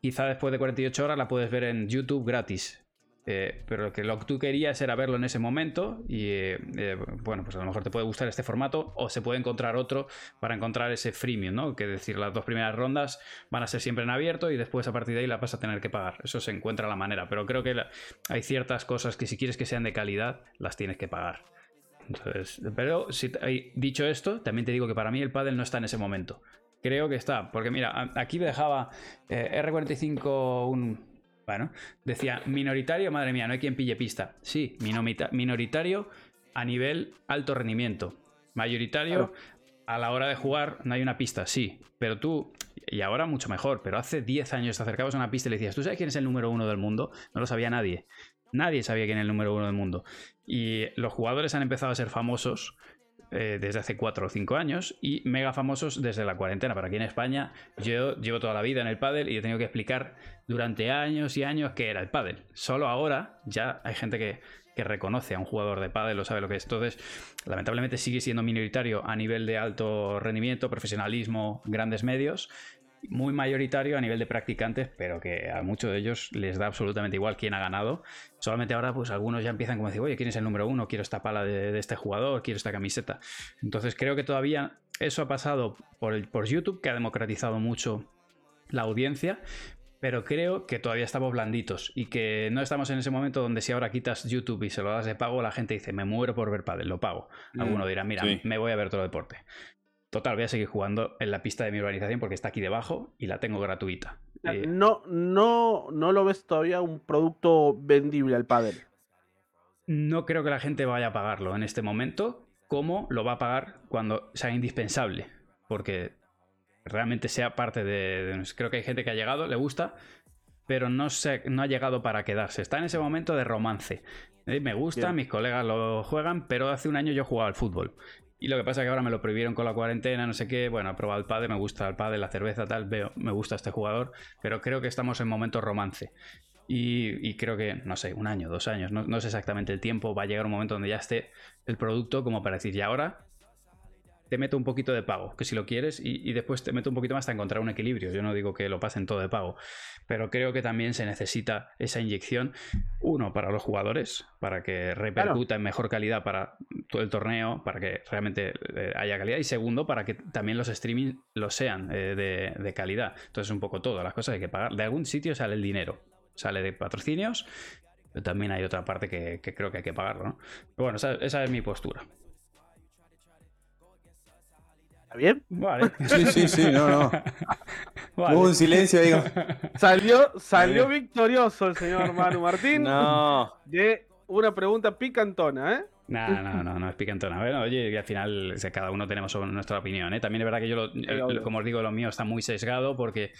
Quizá después de 48 horas la puedes ver en YouTube gratis. Eh, pero lo que lo que tú querías era verlo en ese momento y eh, eh, bueno, pues a lo mejor te puede gustar este formato o se puede encontrar otro para encontrar ese freemium, ¿no? Que decir, las dos primeras rondas van a ser siempre en abierto y después a partir de ahí la vas a tener que pagar. Eso se encuentra la manera, pero creo que hay ciertas cosas que si quieres que sean de calidad, las tienes que pagar. Entonces, pero si, dicho esto, también te digo que para mí el pádel no está en ese momento. Creo que está, porque mira, aquí me dejaba eh, R45 un... Bueno, decía minoritario, madre mía, no hay quien pille pista. Sí, minoritario a nivel alto rendimiento. Mayoritario a la hora de jugar no hay una pista, sí. Pero tú, y ahora mucho mejor, pero hace 10 años te acercabas a una pista y le decías, ¿tú sabes quién es el número uno del mundo? No lo sabía nadie. Nadie sabía quién era el número uno del mundo. Y los jugadores han empezado a ser famosos eh, desde hace 4 o 5 años y mega famosos desde la cuarentena. Pero aquí en España yo llevo toda la vida en el pádel y he tenido que explicar durante años y años qué era el pádel. Solo ahora ya hay gente que, que reconoce a un jugador de pádel o sabe lo que es. Entonces, lamentablemente sigue siendo minoritario a nivel de alto rendimiento, profesionalismo, grandes medios. Muy mayoritario a nivel de practicantes, pero que a muchos de ellos les da absolutamente igual quién ha ganado. Solamente ahora, pues algunos ya empiezan como a decir, oye, ¿quién es el número uno? Quiero esta pala de, de este jugador, quiero esta camiseta. Entonces creo que todavía eso ha pasado por, el, por YouTube, que ha democratizado mucho la audiencia, pero creo que todavía estamos blanditos y que no estamos en ese momento donde si ahora quitas YouTube y se lo das de pago, la gente dice, me muero por ver pádel, lo pago. Alguno Mm, dirá, mira, sí. me voy a ver todo el deporte. Total, voy a seguir jugando en la pista de mi urbanización porque está aquí debajo y la tengo gratuita. Eh, No, no, no lo ves todavía un producto vendible al pádel. no creo que la gente vaya a pagarlo en este momento, como lo va a pagar cuando sea indispensable, porque realmente sea parte de, de- Creo que hay gente que ha llegado, le gusta, pero no, se, no ha llegado para quedarse. Está en ese momento de romance. Eh, Me gusta, Bien. mis colegas lo juegan, pero hace un año yo jugaba al fútbol. Y lo que pasa es que ahora me lo prohibieron con la cuarentena, no sé qué. Bueno, he probado el padre, me gusta el padre, la cerveza, tal, veo, me gusta este jugador, pero creo que estamos en momento romance. Y, creo que, no sé, un año, dos años, no, no sé exactamente el tiempo, va a llegar un momento donde ya esté el producto como para decir, y ahora te meto un poquito de pago, que si lo quieres, y, y después te meto un poquito más hasta encontrar un equilibrio. Yo no digo que lo pasen todo de pago, pero creo que también se necesita esa inyección, uno, para los jugadores, para que repercuta en mejor calidad para todo el torneo, para que realmente eh, haya calidad, y segundo, para que también los streaming lo sean eh, de, de calidad. Entonces, un poco todo, las cosas hay que pagar. De algún sitio sale el dinero, sale de patrocinios. Pero también hay otra parte que, que creo que hay que pagarlo, ¿no? Pero bueno, esa, esa es mi postura. ¿Está bien? Vale. Sí, sí, sí, no, no. Vale. Hubo un silencio, digo. Salió, salió victorioso el señor Manu Martín No. de una pregunta picantona, ¿eh? No, no, no, no es picantona. Bueno, oye, y al final o sea, cada uno tenemos nuestra opinión. ¿eh? También es verdad que yo, lo- el- obvio. como os digo, lo mío está muy sesgado porque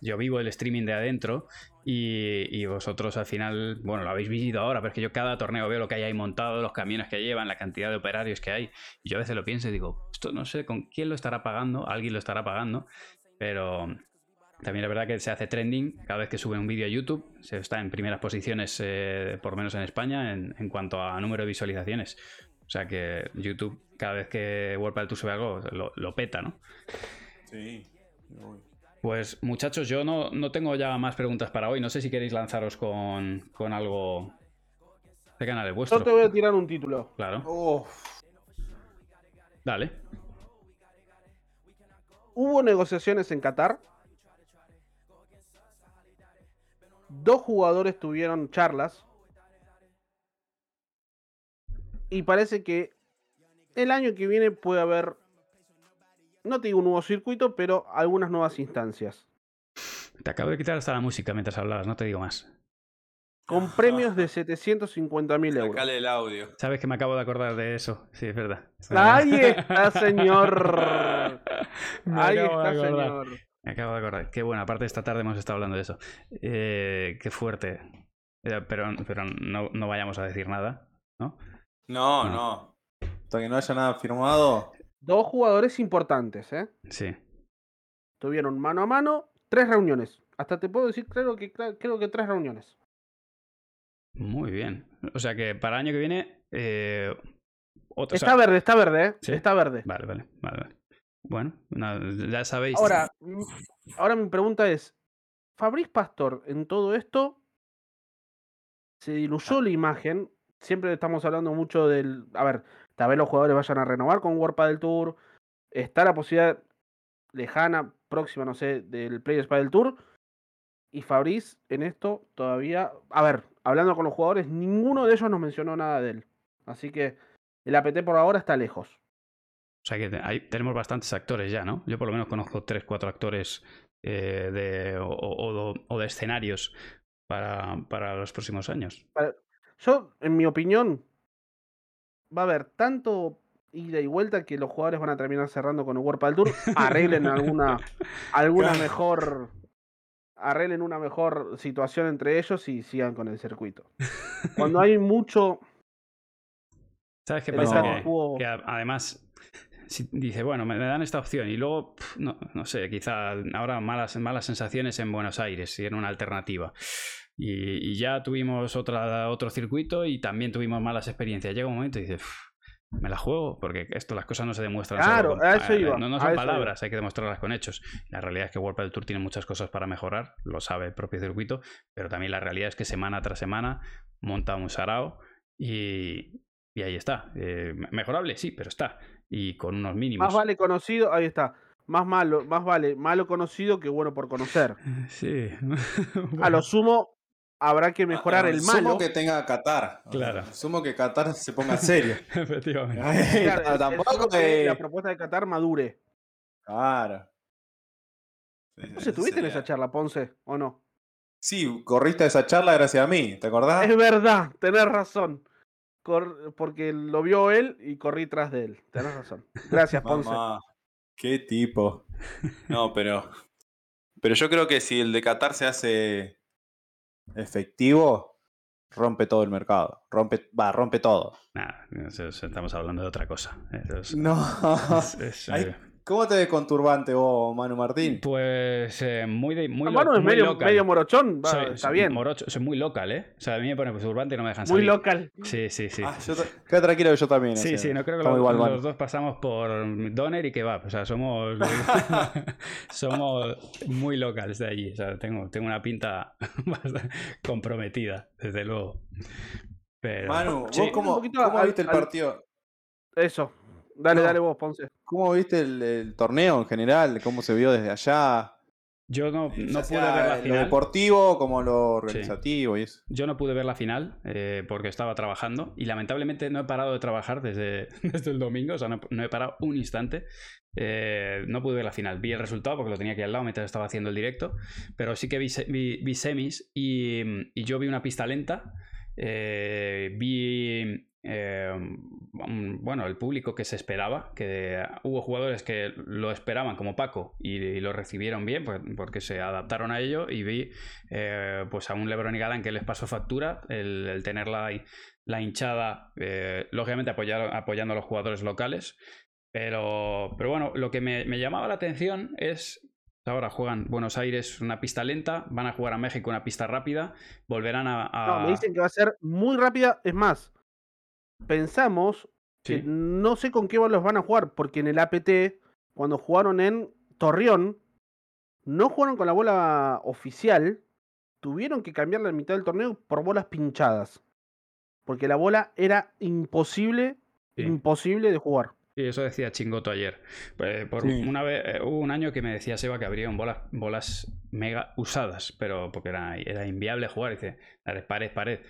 yo vivo el streaming de adentro y, y vosotros al final, bueno, lo habéis vivido ahora, pero es que yo cada torneo veo lo que hay ahí montado, los camiones que llevan, la cantidad de operarios que hay. Y yo a veces lo pienso y digo, esto no sé con quién lo estará pagando, alguien lo estará pagando, pero también es verdad que se hace trending cada vez que sube un vídeo a YouTube. Se está en primeras posiciones, eh, por lo menos en España, en, en cuanto a número de visualizaciones. O sea que YouTube, cada vez que World Tour sube algo, lo, lo peta, ¿no? Sí. Uy. Pues muchachos, yo no, no tengo ya más preguntas para hoy. No sé si queréis lanzaros con, con algo. ¿Qué canal es vuestro? Yo te voy a tirar un título. Claro, dale. Hubo negociaciones en Qatar. Dos jugadores tuvieron charlas. Y parece que el año que viene puede haber, no te digo un nuevo circuito, pero algunas nuevas instancias. Te acabo de quitar hasta la música mientras hablabas, no te digo más. Con premios de 750 mil euros. Sacale el audio. Sabes que me acabo de acordar de eso. Sí, es verdad. Ahí está, señor. Me Ahí acabo de está, acordar. señor. Me acabo de acordar. Qué buena, aparte esta tarde hemos estado hablando de eso. Eh, qué fuerte. Eh, pero pero no, no vayamos a decir nada, ¿no? No, No. no. Hasta que no haya nada firmado. Dos jugadores importantes, ¿eh? Sí. Tuvieron mano a mano tres reuniones. Hasta te puedo decir, creo que, creo que tres reuniones. Muy bien. O sea que para el año que viene. Eh, otro, o sea- Está verde, está verde, ¿eh? ¿Sí? Está verde. Vale, vale, vale. vale. Bueno, ya sabéis. Ahora, mm, ahora mi pregunta es, Fabriz Pastor, en todo esto, se diluyó la imagen. Siempre estamos hablando mucho del... A ver, tal vez los jugadores vayan a renovar con World del Tour. Está la posibilidad lejana, próxima, no sé, del Players del Tour. Y Fabriz en esto todavía... A ver, hablando con los jugadores, ninguno de ellos nos mencionó nada de él. Así que el APT por ahora está lejos. O sea que ahí tenemos bastantes actores ya, ¿no? Yo por lo menos conozco tres, cuatro actores eh, de, o, o- o de escenarios para, para los próximos años. Yo, en mi opinión, va a haber tanto ida y vuelta que los jugadores van a terminar cerrando con el World Tour. Arreglen alguna, alguna Claro. mejor. Arreglen una mejor situación entre ellos y sigan con el circuito. Cuando hay mucho. ¿Sabes qué pasa? Que, que además si dice, bueno, me, me dan esta opción y luego, no, no sé, quizá ahora malas, malas sensaciones en Buenos Aires y en una alternativa. Y, y ya tuvimos otra, otro circuito y también tuvimos malas experiencias. Llega un momento y dices, "Pf, me la juego porque esto las cosas no se demuestran Claro, con- a eso iba, no, no a son eso palabras hay que demostrarlas con hechos la realidad es que World del Tour tiene muchas cosas para mejorar lo sabe el propio circuito pero también la realidad es que semana tras semana monta un sarao y, y ahí está Eh, mejorable sí pero está y con unos mínimos Más vale conocido, ahí está. Más malo, más vale malo conocido que bueno por conocer. sí A lo sumo, habrá que mejorar Ah, el Sumo malo. que tenga Qatar. Claro. Sumo que Qatar se ponga serio. efectivamente Claro, el- el Tampoco sumo que que. la propuesta de Qatar madure. Claro. ¿Vos estuviste en esa charla, Ponce, o no? Sí, corriste esa charla gracias a mí, ¿te acordás? Es verdad, tenés razón. Cor- porque lo vio él y corrí tras de él. Tenés razón. Gracias, Ponce. Mamá, qué tipo. No, pero. Pero yo creo que si el de Qatar se hace efectivo, rompe todo el mercado. Rompe, va, rompe todo. Eso estamos hablando de otra cosa. Es- No. es- es, eh, ¿Cómo te ves con turbante vos, Manu Martín? Pues eh, muy, de, muy, Ah, Manu es muy medio, local. medio morochón, va, Soy- está soy bien. morocho, soy muy local, ¿eh? O sea, a mí me pone pues, turbante y no me dejan Muy salir. local. Sí, sí, sí. Ah, yo queda tranquilo que yo también. o Sí, sea, sí, no creo que los, igual, los Manu. dos pasamos por Doner y Kebab. O sea, somos, somos muy locales de allí. O sea, tengo, tengo una pinta comprometida, desde luego. Pero, Manu, sí, ¿vos cómo, cómo al- viste el al- partido? Eso. Dale, No. dale vos, Ponce. ¿Cómo viste el, el torneo en general? ¿Cómo se vio desde allá? yo no, Ya no pude ver la Lo final. deportivo como lo organizativo y eso. Yo no pude ver la final eh, porque estaba trabajando y lamentablemente no he parado de trabajar desde, desde el domingo, o sea, no, no he parado un instante. Eh, no pude ver la final. Vi el resultado porque lo tenía aquí al lado mientras estaba haciendo el directo, pero sí que vi, vi- vi semis y, y yo vi una pista lenta. eh, vi eh, un- bueno, el público que se esperaba, que hubo jugadores que lo esperaban como Paco y, lo recibieron bien por- porque se adaptaron a ello y vi eh, pues a un Lebron y Galán que les pasó factura el, el tener la, hinchada, eh, lógicamente apoyar- apoyando a los jugadores locales, pero, pero bueno, lo que me, me llamaba la atención es... Ahora juegan Buenos Aires una pista lenta, van a jugar a México una pista rápida, volverán a... a- No, me dicen que va a ser muy rápida. Es más, pensamos que Sí. no sé con qué bolos van a jugar, porque en el APT, cuando jugaron en Torreón, no jugaron con la bola oficial, tuvieron que cambiar la mitad del torneo por bolas pinchadas. Porque la bola era imposible, Sí. imposible de jugar. Y eso decía Chingoto ayer. Eh, por Sí. una vez, eh, hubo un año que me decía Seba que habrían bolas, bolas mega usadas, pero porque era, era inviable jugar. Dice, "Dale, pared, pared.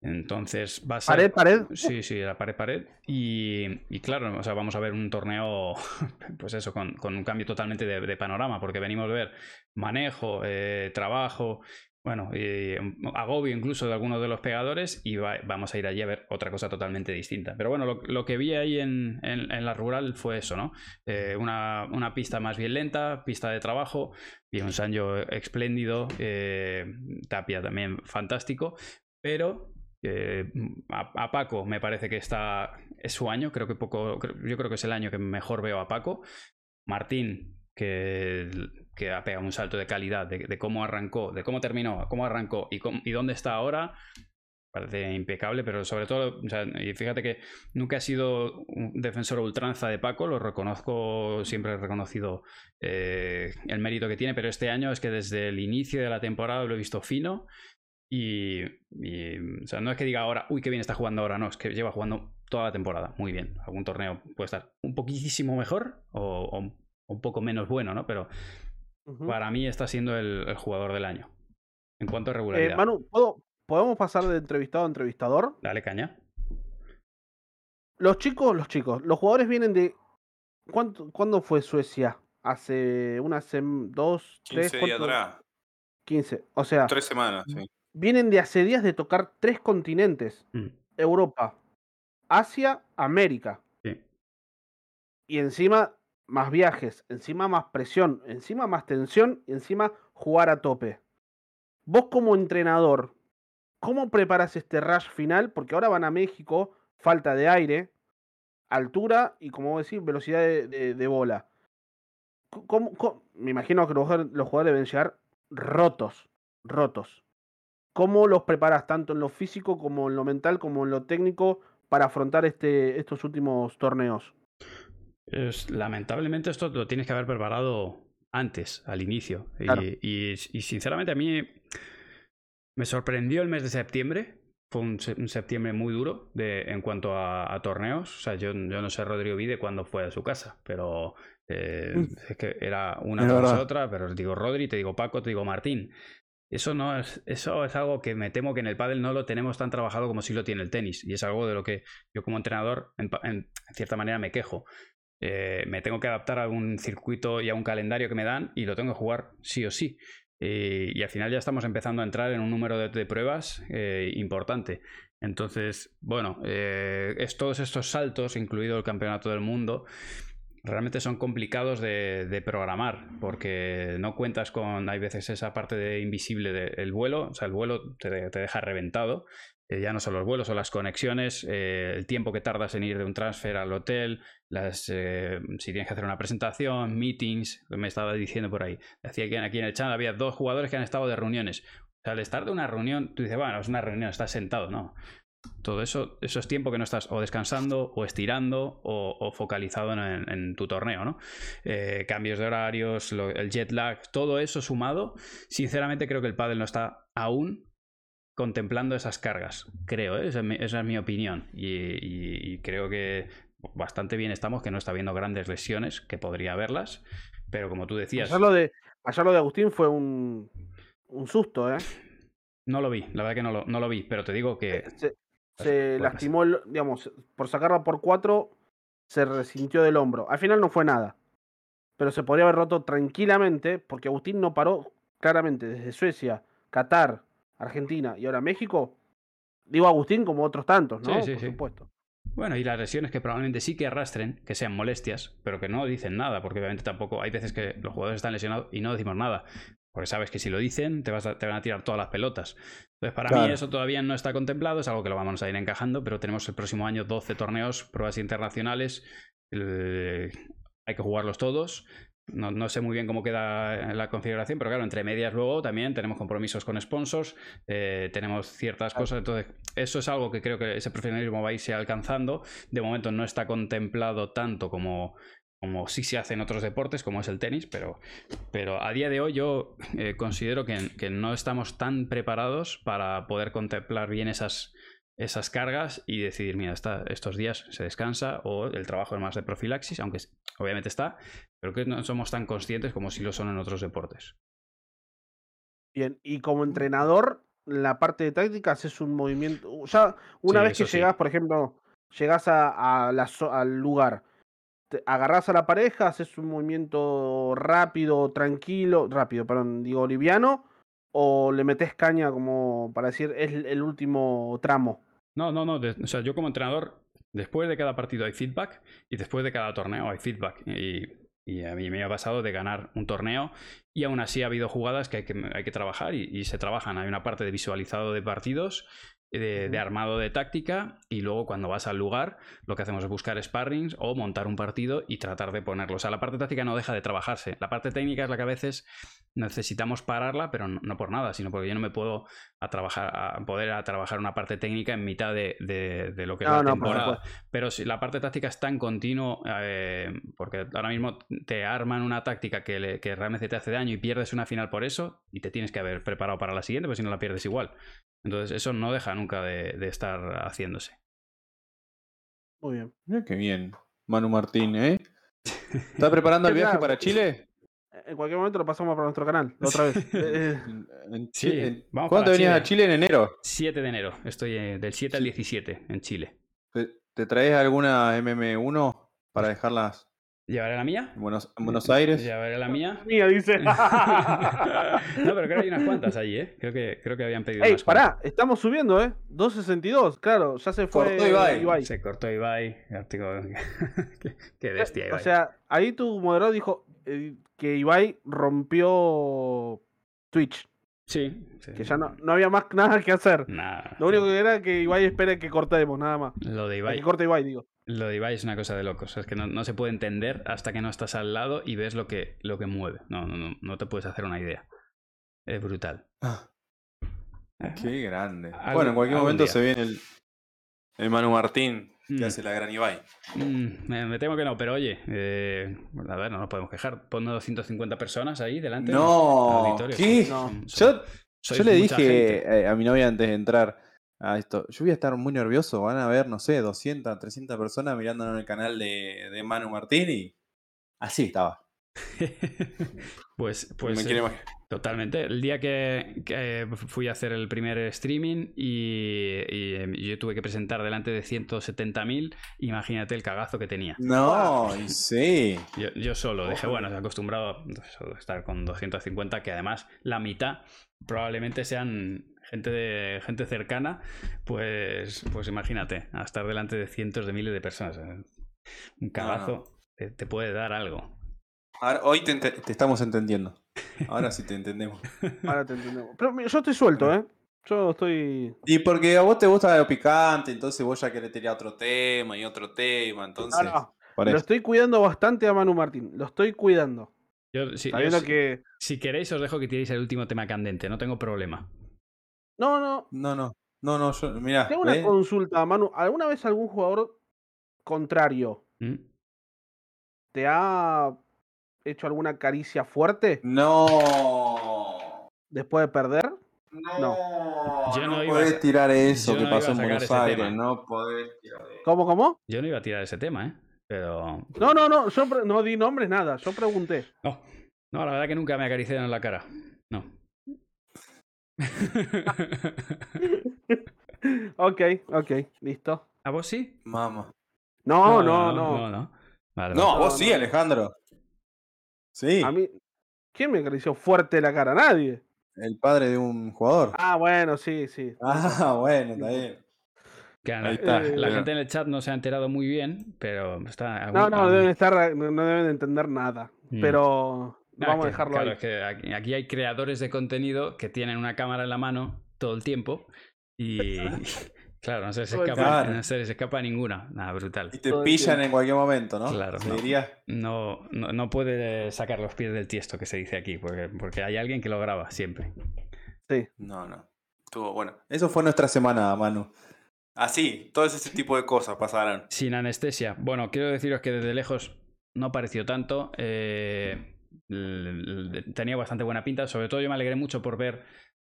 Entonces va a ser. Pared, pared. Sí, sí, era pared, pared. Y, y claro, o sea, vamos a ver un torneo, pues eso, con, con un cambio totalmente de, de panorama, porque venimos a ver manejo, eh, trabajo, bueno, y agobio incluso de algunos de los pegadores y va- vamos a ir allí a ver otra cosa totalmente distinta. Pero bueno, lo, lo que vi ahí en, en- en la rural fue eso, ¿no? Eh, una, una pista más bien lenta, pista de trabajo, y un Sancho espléndido, eh, Tapia también fantástico, pero eh, a, Paco me parece que está es su año, creo que poco, yo creo que es el año que mejor veo a Paco. Martín, que, que ha pegado un salto de calidad de, cómo arrancó, de cómo terminó, cómo arrancó y, y dónde está ahora, parece impecable, pero sobre todo, o sea, y fíjate que nunca he sido un defensor ultranza de Paco, lo reconozco, siempre he reconocido eh, el mérito que tiene, pero este año es que desde el inicio de la temporada lo he visto fino y, y, o sea, no es que diga ahora, uy, qué bien está jugando ahora, no, es que lleva jugando toda la temporada, muy bien. Algún torneo puede estar un poquísimo mejor o, o un poco menos bueno, ¿no? Pero para mí está siendo el, el jugador del año. En cuanto a Eh, regularidad. Manu, ¿puedo- ¿podemos pasar de entrevistado a entrevistador? Dale caña. Los chicos, los chicos, los jugadores vienen de. ¿Cuánto, ¿Cuándo fue Suecia? Hace unas sem- dos, tres, 15 días atrás. 15. O sea, Tres semanas, sí. Vienen de hace días de tocar tres continentes: Mm, Europa, Asia, América. sí. Y encima más viajes, encima más presión, encima más tensión y encima jugar a tope. Vos como entrenador, ¿cómo preparas este rush final? Porque ahora van a México, falta de aire, altura y como decís, velocidad de, de- de bola. C- ¿Cómo- cómo- Me imagino que los, los jugadores deben llegar rotos, rotos. ¿Cómo los preparas tanto en lo físico como en lo mental como en lo técnico para afrontar este, estos últimos torneos? Es- lamentablemente esto lo tienes que haber preparado antes, al inicio. Y- Claro. Y, y sinceramente a mí me sorprendió el mes de septiembre. Fue un, se- un septiembre muy duro de, en cuanto a, a torneos. O sea, yo, yo no sé Rodrigo Vide cuándo fue a su casa, pero eh, Mm. es que era una tras otra. Pero te digo Rodri, te digo Paco, te digo Martín. Eso no es, eso es algo que me temo que en el pádel no lo tenemos tan trabajado como si lo tiene el tenis. Y es algo de lo que yo como entrenador, en, en cierta manera, me quejo. Eh, me tengo que adaptar a un circuito y a un calendario que me dan y lo tengo que jugar sí o sí. Y al final ya estamos empezando a entrar en un número de, de pruebas eh, importante. Entonces, bueno, eh, es todos estos saltos, incluido el campeonato del mundo, realmente son complicados de, programar porque no cuentas con, hay veces esa parte de invisible del vuelo, o sea, el vuelo te, deja reventado. eh, ya no son los vuelos o las conexiones, eh, el tiempo que tardas en ir de un transfer al hotel, eh, si tienes que hacer una presentación, meetings, me estaba diciendo por ahí. Decía que aquí en el chat había dos jugadores que han estado de reuniones. O sea, al estar de una reunión, tú dices, bueno, es una reunión, estás sentado, no. Todo eso, eso es tiempo que no estás o descansando, o estirando, o, o focalizado en, en tu torneo, ¿no? Eh, cambios de horarios, lo- el jet lag, todo eso sumado, sinceramente creo que el pádel no está aún contemplando esas cargas, creo, ¿eh? esa, es mi, esa es mi opinión. Y, y- y creo que bastante bien estamos, que no está viendo grandes lesiones, que podría haberlas, pero como tú decías, Ayer lo de, ayer lo de Agustín fue un, un susto, ¿eh? no lo vi, la verdad que no lo, no lo vi, pero te digo que Se, Pues, se lastimó, el- digamos, por sacarla por cuatro, se resintió del hombro. Al final no fue nada. Pero se podría haber roto tranquilamente, porque Agustín no paró claramente desde Suecia, Qatar, Argentina y ahora México. Digo Agustín como otros tantos, ¿no? Sí, sí, por sí. supuesto. Bueno, y las lesiones que probablemente sí que arrastren, que sean molestias, pero que no dicen nada, porque obviamente tampoco hay veces que los jugadores están lesionados y no decimos nada, porque sabes que si lo dicen te, vas a- te van a tirar todas las pelotas. Entonces, para mí eso todavía no está contemplado, es algo que lo vamos a ir encajando, pero tenemos el próximo año 12 torneos, pruebas internacionales, eh, hay que jugarlos todos. No, no sé muy bien cómo queda la configuración, pero claro, entre medias luego también tenemos compromisos con sponsors, eh, tenemos ciertas cosas, entonces eso es algo que creo que ese profesionalismo va a irse alcanzando. De momento no está contemplado tanto como, como sí se hace en otros deportes, como es el tenis, pero, pero a día de hoy yo eh, considero que, que no estamos tan preparados para poder contemplar bien esas, esas cargas y decidir, mira, está, estos días se descansa o el trabajo es más de profilaxis, aunque es- obviamente está, pero que no somos tan conscientes como si lo son en otros deportes. Bien, y como entrenador, la parte de táctica haces un movimiento. Ya una Sí, vez que sí. llegás, por ejemplo, llegás a, a la al lugar, agarrás a la pareja, haces un movimiento rápido, tranquilo, rápido, perdón, digo liviano, o le metes caña como para decir es el- último tramo. No, no, no. o sea, yo como entrenador, después de cada partido hay feedback y después de cada torneo hay feedback. Y, a mí me ha pasado de ganar un torneo y aún así ha habido jugadas que hay que, hay que trabajar y se trabajan. Hay una parte de visualizado de partidos, de, de armado de táctica y luego cuando vas al lugar lo que hacemos es buscar sparrings o montar un partido y tratar de ponerlo. O sea, la parte táctica no deja de trabajarse. La parte técnica es la que a veces necesitamos pararla, pero no, no por nada, sino porque yo no me puedo a trabajar, a poder a trabajar una parte técnica en mitad de, de- de lo que es la no, temporada. Pero si la parte táctica es tan continuo, eh, porque ahora mismo te arman una táctica que, le- que realmente te hace daño y pierdes una final por eso, y te tienes que haber preparado para la siguiente, porque si no la pierdes igual. Entonces, eso no deja nunca de, de estar haciéndose. Muy bien. Mira qué bien, Manu Martín, ¿eh? ¿Estás preparando el viaje para Chile? En cualquier momento lo pasamos para nuestro canal, la otra vez. Eh, eh, En- en Sí, Chi- en- vamos ¿Cuándo venías Chile. a Chile? En enero. 7 de enero, estoy eh, del 7 al 17 en Chile. ¿Te, te traes alguna MM1 para dejarlas ¿Llevaré la mía? en Buenos, en Buenos Aires? ¿Llevaré la mía? mía, dice. no, pero creo que hay unas cuantas allí, ¿eh? Creo que, creo que habían pedido Ey, unas cuantas. pará, estamos subiendo, ¿eh? 2.62, claro, ya se fue Cortó Ibai. Se cortó Ibai. qué, qué bestia, Eh, Ibai. O sea, ahí tu moderador dijo eh, que Ibai rompió Twitch, sí, sí. que ya no, no había más nada que hacer. Nah, Lo único que era que Ibai espere que cortemos, nada más. Lo de Que Ibai, corte Ibai, digo. Lo de Ibai es una cosa de locos. Es que no, no se puede entender hasta que no estás al lado y ves lo que, lo que mueve. No, no, no, no te puedes hacer una idea. Es brutal. Ah, qué grande. Bueno, en cualquier momento día. se viene el. El Manu Martín, que Mm. hace la gran Ibai. Mm, me, me temo que no, pero oye, eh, a ver, no nos podemos quejar. Pon 250 personas ahí delante. No, auditorio. ¿qué? No. Son- Yo, le dije gente. a mi novia antes de entrar a esto, yo voy a estar muy nervioso, van a ver, no sé, 200, 300 personas mirándonos en el canal de, de Manu Martín y así estaba. pues, pues eh, totalmente. El día que, que fui a hacer el primer streaming y, y, eh, yo tuve que presentar delante de 170.000, imagínate el cagazo que tenía. No, sí. Yo, yo solo dije, bueno, acostumbrado a estar con 250, que además la mitad probablemente sean gente de gente cercana, pues, pues imagínate, a estar delante de cientos de miles de personas. eh, Un cagazo. te, te puede dar algo. Ahora- hoy te, ente- te estamos entendiendo. Ahora sí te entendemos. Ahora te entendemos. Pero mira, yo estoy suelto, ¿eh? Yo estoy. Y porque a vos te gusta lo picante, entonces vos ya querés tirar otro tema y otro tema, entonces. No, no. Lo estoy cuidando bastante a Manu Martín. Lo estoy cuidando. Yo, sí- que. Si queréis, os dejo que tiréis el último tema candente, no tengo problema. No, no. No, no. No, no, yo. Mirá. Tengo una consulta, Manu. ¿Alguna vez algún jugador contrario ¿Mm? te ha hecho alguna caricia fuerte No. después de perder? No. Yo no no iba podés a- tirar eso yo que no pasó en Buenos Aires. No podés tirar eso. ¿Cómo, cómo? Yo no iba a tirar ese tema, ¿eh? Pero. No, no, no. Yo pre- no di nombres, nada. Yo pregunté. No. No, la verdad que nunca me acariciaron en la cara. No. Ok, ok. Listo. ¿A vos sí? Mamá. No, no, no. No, no. Vale, No, vale. vos No, sí, no. Alejandro. Sí. A mí. ¿Quién me acarició fuerte la cara? Nadie. El padre de un jugador. Ah, bueno, sí, sí. Ah, bueno, está bien. La, Ahí está. la Eh, gente en el chat no se ha enterado muy bien, pero está. No, no, deben estar, no, no deben entender nada. Mm. Pero Ah, vamos que- a dejarlo claro, ahí. es que aquí, aquí hay creadores de contenido que tienen una cámara en la mano todo el tiempo y claro, no se les escapa, no se les escapa ninguna. Nada, brutal. Y te Todo pillan en cualquier momento, ¿no? Claro, no. diría. No, no, no puede sacar los pies del tiesto que se dice aquí, porque, porque hay alguien que lo graba siempre. Sí. No, no. Estuvo bueno. Eso fue nuestra semana, Manu. Así, todo ese tipo de cosas pasaron. Sin anestesia. Bueno, quiero deciros que desde lejos no pareció tanto. eh, tenía bastante buena pinta. Sobre todo yo me alegré mucho por ver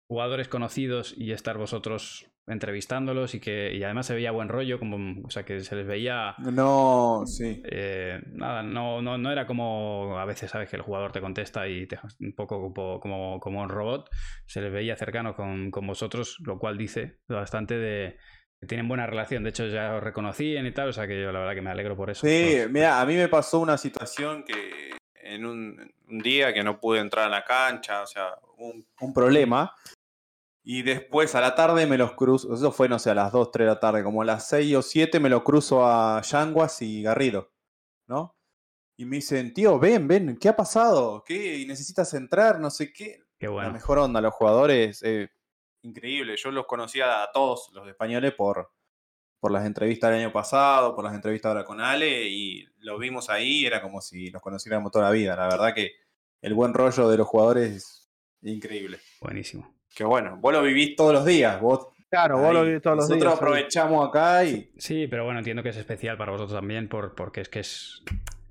jugadores conocidos y estar vosotros entrevistándolos y que y además se veía buen rollo, como, o sea que se les veía No, sí. eh, nada, no, no, no era como a veces sabes que el jugador te contesta y te, un poco como, como, un robot, se les veía cercano con, con vosotros, lo cual dice bastante de que tienen buena relación. De hecho, ya os reconocían y tal, o sea que yo la verdad que me alegro por eso. Sí, mira, a mí me pasó una situación que en un, un día que no pude entrar a la cancha, o sea, un, un problema. Y después a la tarde me los cruzo, eso fue, no sé, a las 2, 3 de la tarde, como a las 6 o 7 me lo cruzo a Yanguas y Garrido, ¿no? Y me dicen, tío, ven, ven, ¿qué ha pasado? ¿Qué? ¿Necesitas entrar? No sé qué. Qué La bueno. mejor onda, los jugadores, eh, increíble. Yo los conocía a todos los españoles por, por las entrevistas del año pasado, por las entrevistas ahora con Ale, y los vimos ahí, era como si los conociéramos toda la vida. La verdad que el buen rollo de los jugadores es increíble. Buenísimo. Que bueno, vos lo vivís todos los días, vos. Claro, vos lo vivís todos los Nosotros días. sí. aprovechamos acá y. Sí, pero bueno, entiendo que es especial para vosotros también por, porque es que es,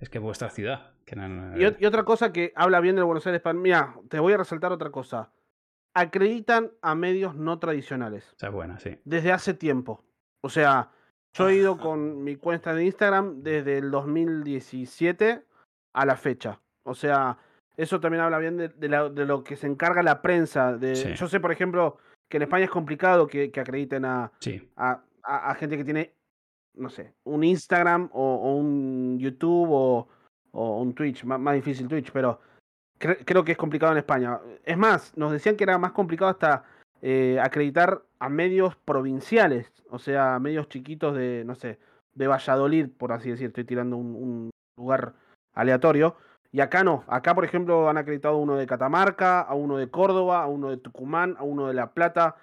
es que vuestra ciudad. Que no- no- Y, ot- y otra cosa que habla bien del Buenos Aires. Mira, te voy a resaltar otra cosa. Acreditan a medios no tradicionales. o sea, buena, sí. Desde hace tiempo. O sea, yo he ido con mi cuenta de Instagram desde el 2017 a la fecha. O sea, eso también habla bien de, de la- de lo que se encarga la prensa. De, Sí. Yo sé, por ejemplo, que en España es complicado que, que acrediten a, Sí, a, a- a gente que tiene, no sé, un Instagram o, o un YouTube o, o un Twitch, má- más, difícil Twitch, pero cre- creo que es complicado en España. Es más, nos decían que era más complicado hasta eh, acreditar a medios provinciales, o sea, medios chiquitos de, no sé, de Valladolid, por así decir, estoy tirando un, un lugar aleatorio. Y acá no, acá por ejemplo han acreditado uno de Catamarca, a uno de Córdoba, a uno de Tucumán, a uno de La Plata,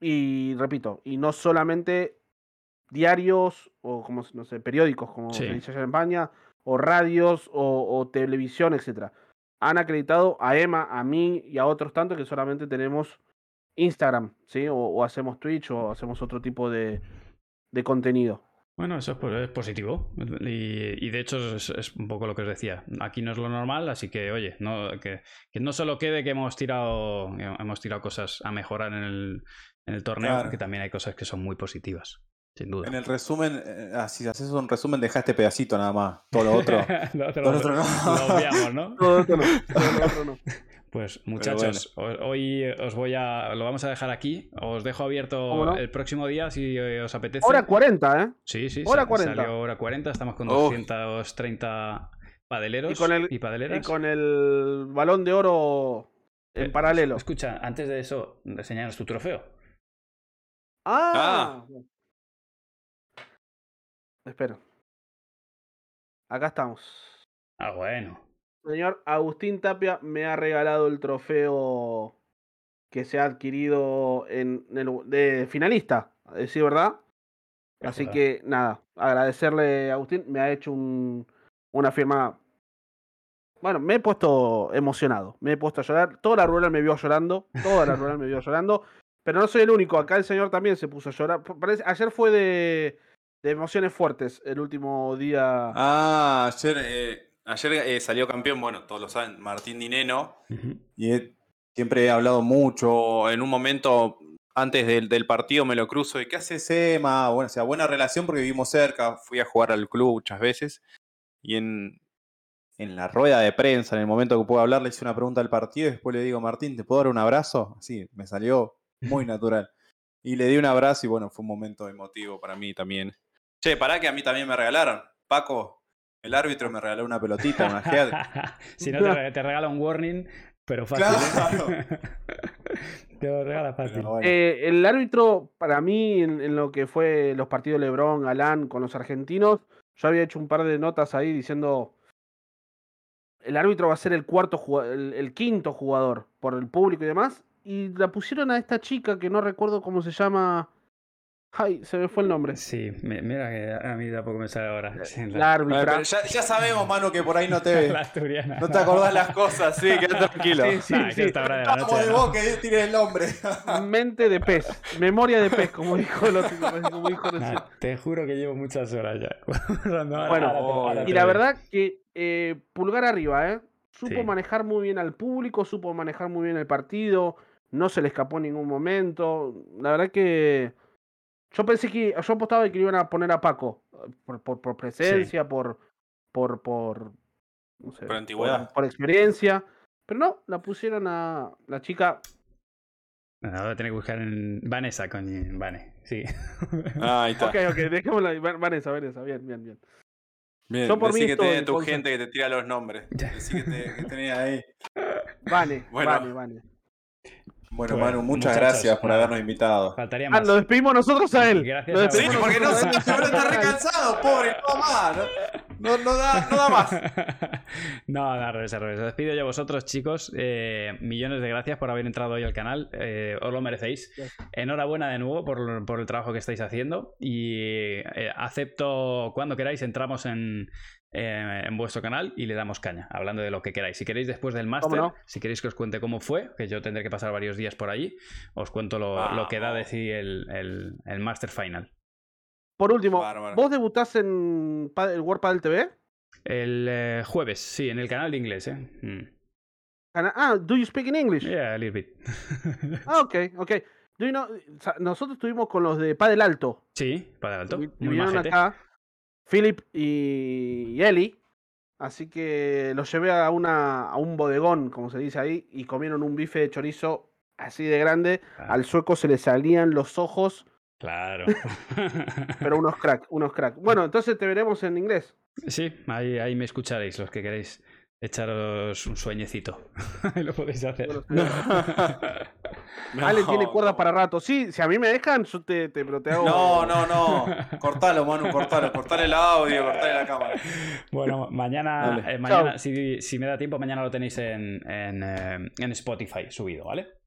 y repito, y no solamente diarios o como no sé, periódicos, como Sí. se dice allá en España, o radios o, o televisión, etcétera. Han acreditado a Emma, a mí y a otros tantos que solamente tenemos Instagram, ¿sí? O, o hacemos Twitch o hacemos otro tipo de, de contenido. Bueno, eso es, po- es positivo. Y, y de hecho es, es un poco lo que os decía. Aquí no es lo normal, así que, oye, no, que, que no solo quede que hemos tirado, hemos tirado cosas a mejorar en el, en el torneo, Claro. que también hay cosas que son muy positivas, sin duda. En el resumen, eh, ah, si haces un resumen, deja este pedacito nada más. Todo lo otro. lo otro, todo lo otro no. lo obviamos, ¿no? Todo lo otro no, todo lo otro no. Pues muchachos, ho- hoy os voy a. Lo vamos a dejar aquí. Os dejo abierto el próximo día si eh, os apetece. Hora 40, ¿eh? Sí, sí, Hora sa- 40. Salió hora 40. Estamos con Uf. 230 padeleros Y con el- y padeleras. Y con el balón de oro en Eh, paralelo. Escucha, antes de eso, enseñaros tu trofeo. Ah. Espera. acá estamos. Ah, bueno. Señor Agustín Tapia me ha regalado el trofeo que se ha adquirido en el, de finalista, a decir verdad. Así que nada, agradecerle a Agustín, me ha hecho un, una firma. Bueno, me he puesto emocionado, me he puesto a llorar. Toda la rural me vio llorando, toda la rural me vio llorando. Pero no soy el único, acá el señor también se puso a llorar. Parece- ayer fue de, de emociones fuertes, el último día. Ah, ayer, eh, ayer eh, salió campeón, bueno, todos lo saben, Martín Dineno. Y he- Siempre he hablado mucho. En un momento, antes del, del partido, me lo cruzo. ¿Y qué haces, Emma? Bueno, o sea, buena relación porque vivimos cerca. Fui a jugar al club muchas veces. Y en, en la rueda de prensa, en el momento que puedo hablar, le hice una pregunta al partido y después le digo, Martín, ¿te puedo dar un abrazo? Así, me salió muy natural. Y le di un abrazo y bueno, fue un momento emotivo para mí también. Che, pará que a mí también me regalaron. Paco, el árbitro me regaló una pelotita, una head. si no, te, re- te regala un warning, pero fácil. ¿eh? Claro. te lo regala fácil. Bueno. Eh, el árbitro, para mí, en, en lo que fue los partidos Lebron, Galán con los argentinos, yo había hecho un par de notas ahí diciendo. El árbitro va a ser el cuarto el, el quinto jugador por el público y demás. Y la pusieron a esta chica que no recuerdo cómo se llama. Ay, se me fue el nombre. Sí, mi- mira que a mí tampoco me sale ahora. La árbitra. ya, ya sabemos, mano, que por ahí no te, la asturiana. no te acordás las cosas, sí, quédate tranquilo. Sí, sí, Nah, sí. de la Vamos noche. de ¿no? vos que tienes el nombre. Mente de pez. Memoria de pez, como dijo el otro. Como dijo recién. Nah, te juro que llevo muchas horas ya. Bueno, ahora te- ahora Y la verdad que eh, pulgar arriba, ¿eh? Supo Sí. manejar muy bien al público, supo manejar muy bien el partido, no se le escapó en ningún momento. La verdad que yo pensé que yo apostaba que iban a poner a Paco por, por, por presencia, por por por no sé, Por antigüedad. por, por experiencia, pero no, la pusieron a la chica. Bueno, ahora tengo que buscar en Vanessa, coño. Vane, sí. Ah, ahí está. Ok, ok, dejémosla. ahí. Vanessa, Vanessa, bien, bien, bien. Bien, Yo por decí mí que tenés tu gente que te tira los nombres. Decí que te- que tenés ahí. Vale, Bueno. vale, vale. Bueno, Bueno, Manu, muchas gracias por habernos invitado. Faltaría Ah, más. lo despedimos nosotros a él. Gracias Lo Sí, despedimos porque no, nosotros a él. se está re cansado, pobre, no da más. No, no, no da, no da más. no, no, al revés, al revés. Os despido yo a vosotros, chicos. Eh, millones de gracias por haber entrado hoy al canal. Eh, os lo merecéis. Enhorabuena de nuevo por, por el trabajo que estáis haciendo. Y eh, acepto cuando queráis, entramos en, eh, en vuestro canal y le damos caña, hablando de lo que queráis. Si queréis después del máster, no? si queréis que os cuente cómo fue, que yo tendré que pasar varios días por allí, os cuento lo, lo que da de Vamos. sí el, el, el máster final. Por último, Bárbaro. ¿vos debutás en el World Padel TV? El eh, jueves, sí, en el canal de inglés, ¿eh? Mm. Ah, do you speak in English? Yeah, a little bit. Ah, ok, ok. Do you know- o sea, nosotros estuvimos con los de Padel Alto. sí, para alto. Muy acá, Philip y, Eli. Así que los llevé a, una, a un bodegón, como se dice ahí, y comieron un bife de chorizo así de grande. Ah, Al sueco se le salían los ojos, Claro. pero unos crack, unos crack. Bueno, entonces te veremos en inglés. Sí, ahí, ahí me escucharéis los que queréis echaros un sueñecito. Ahí lo podéis hacer. Bueno, Ale tiene cuerda para rato. Sí, si a mí me dejan, yo te, te, pero te hago. No, no, no. Cortalo, Manu, cortalo. Cortale el audio, cortale la cámara. Bueno, mañana, eh, mañana si, si me da tiempo, mañana lo tenéis en, en, eh, en Spotify subido, ¿vale?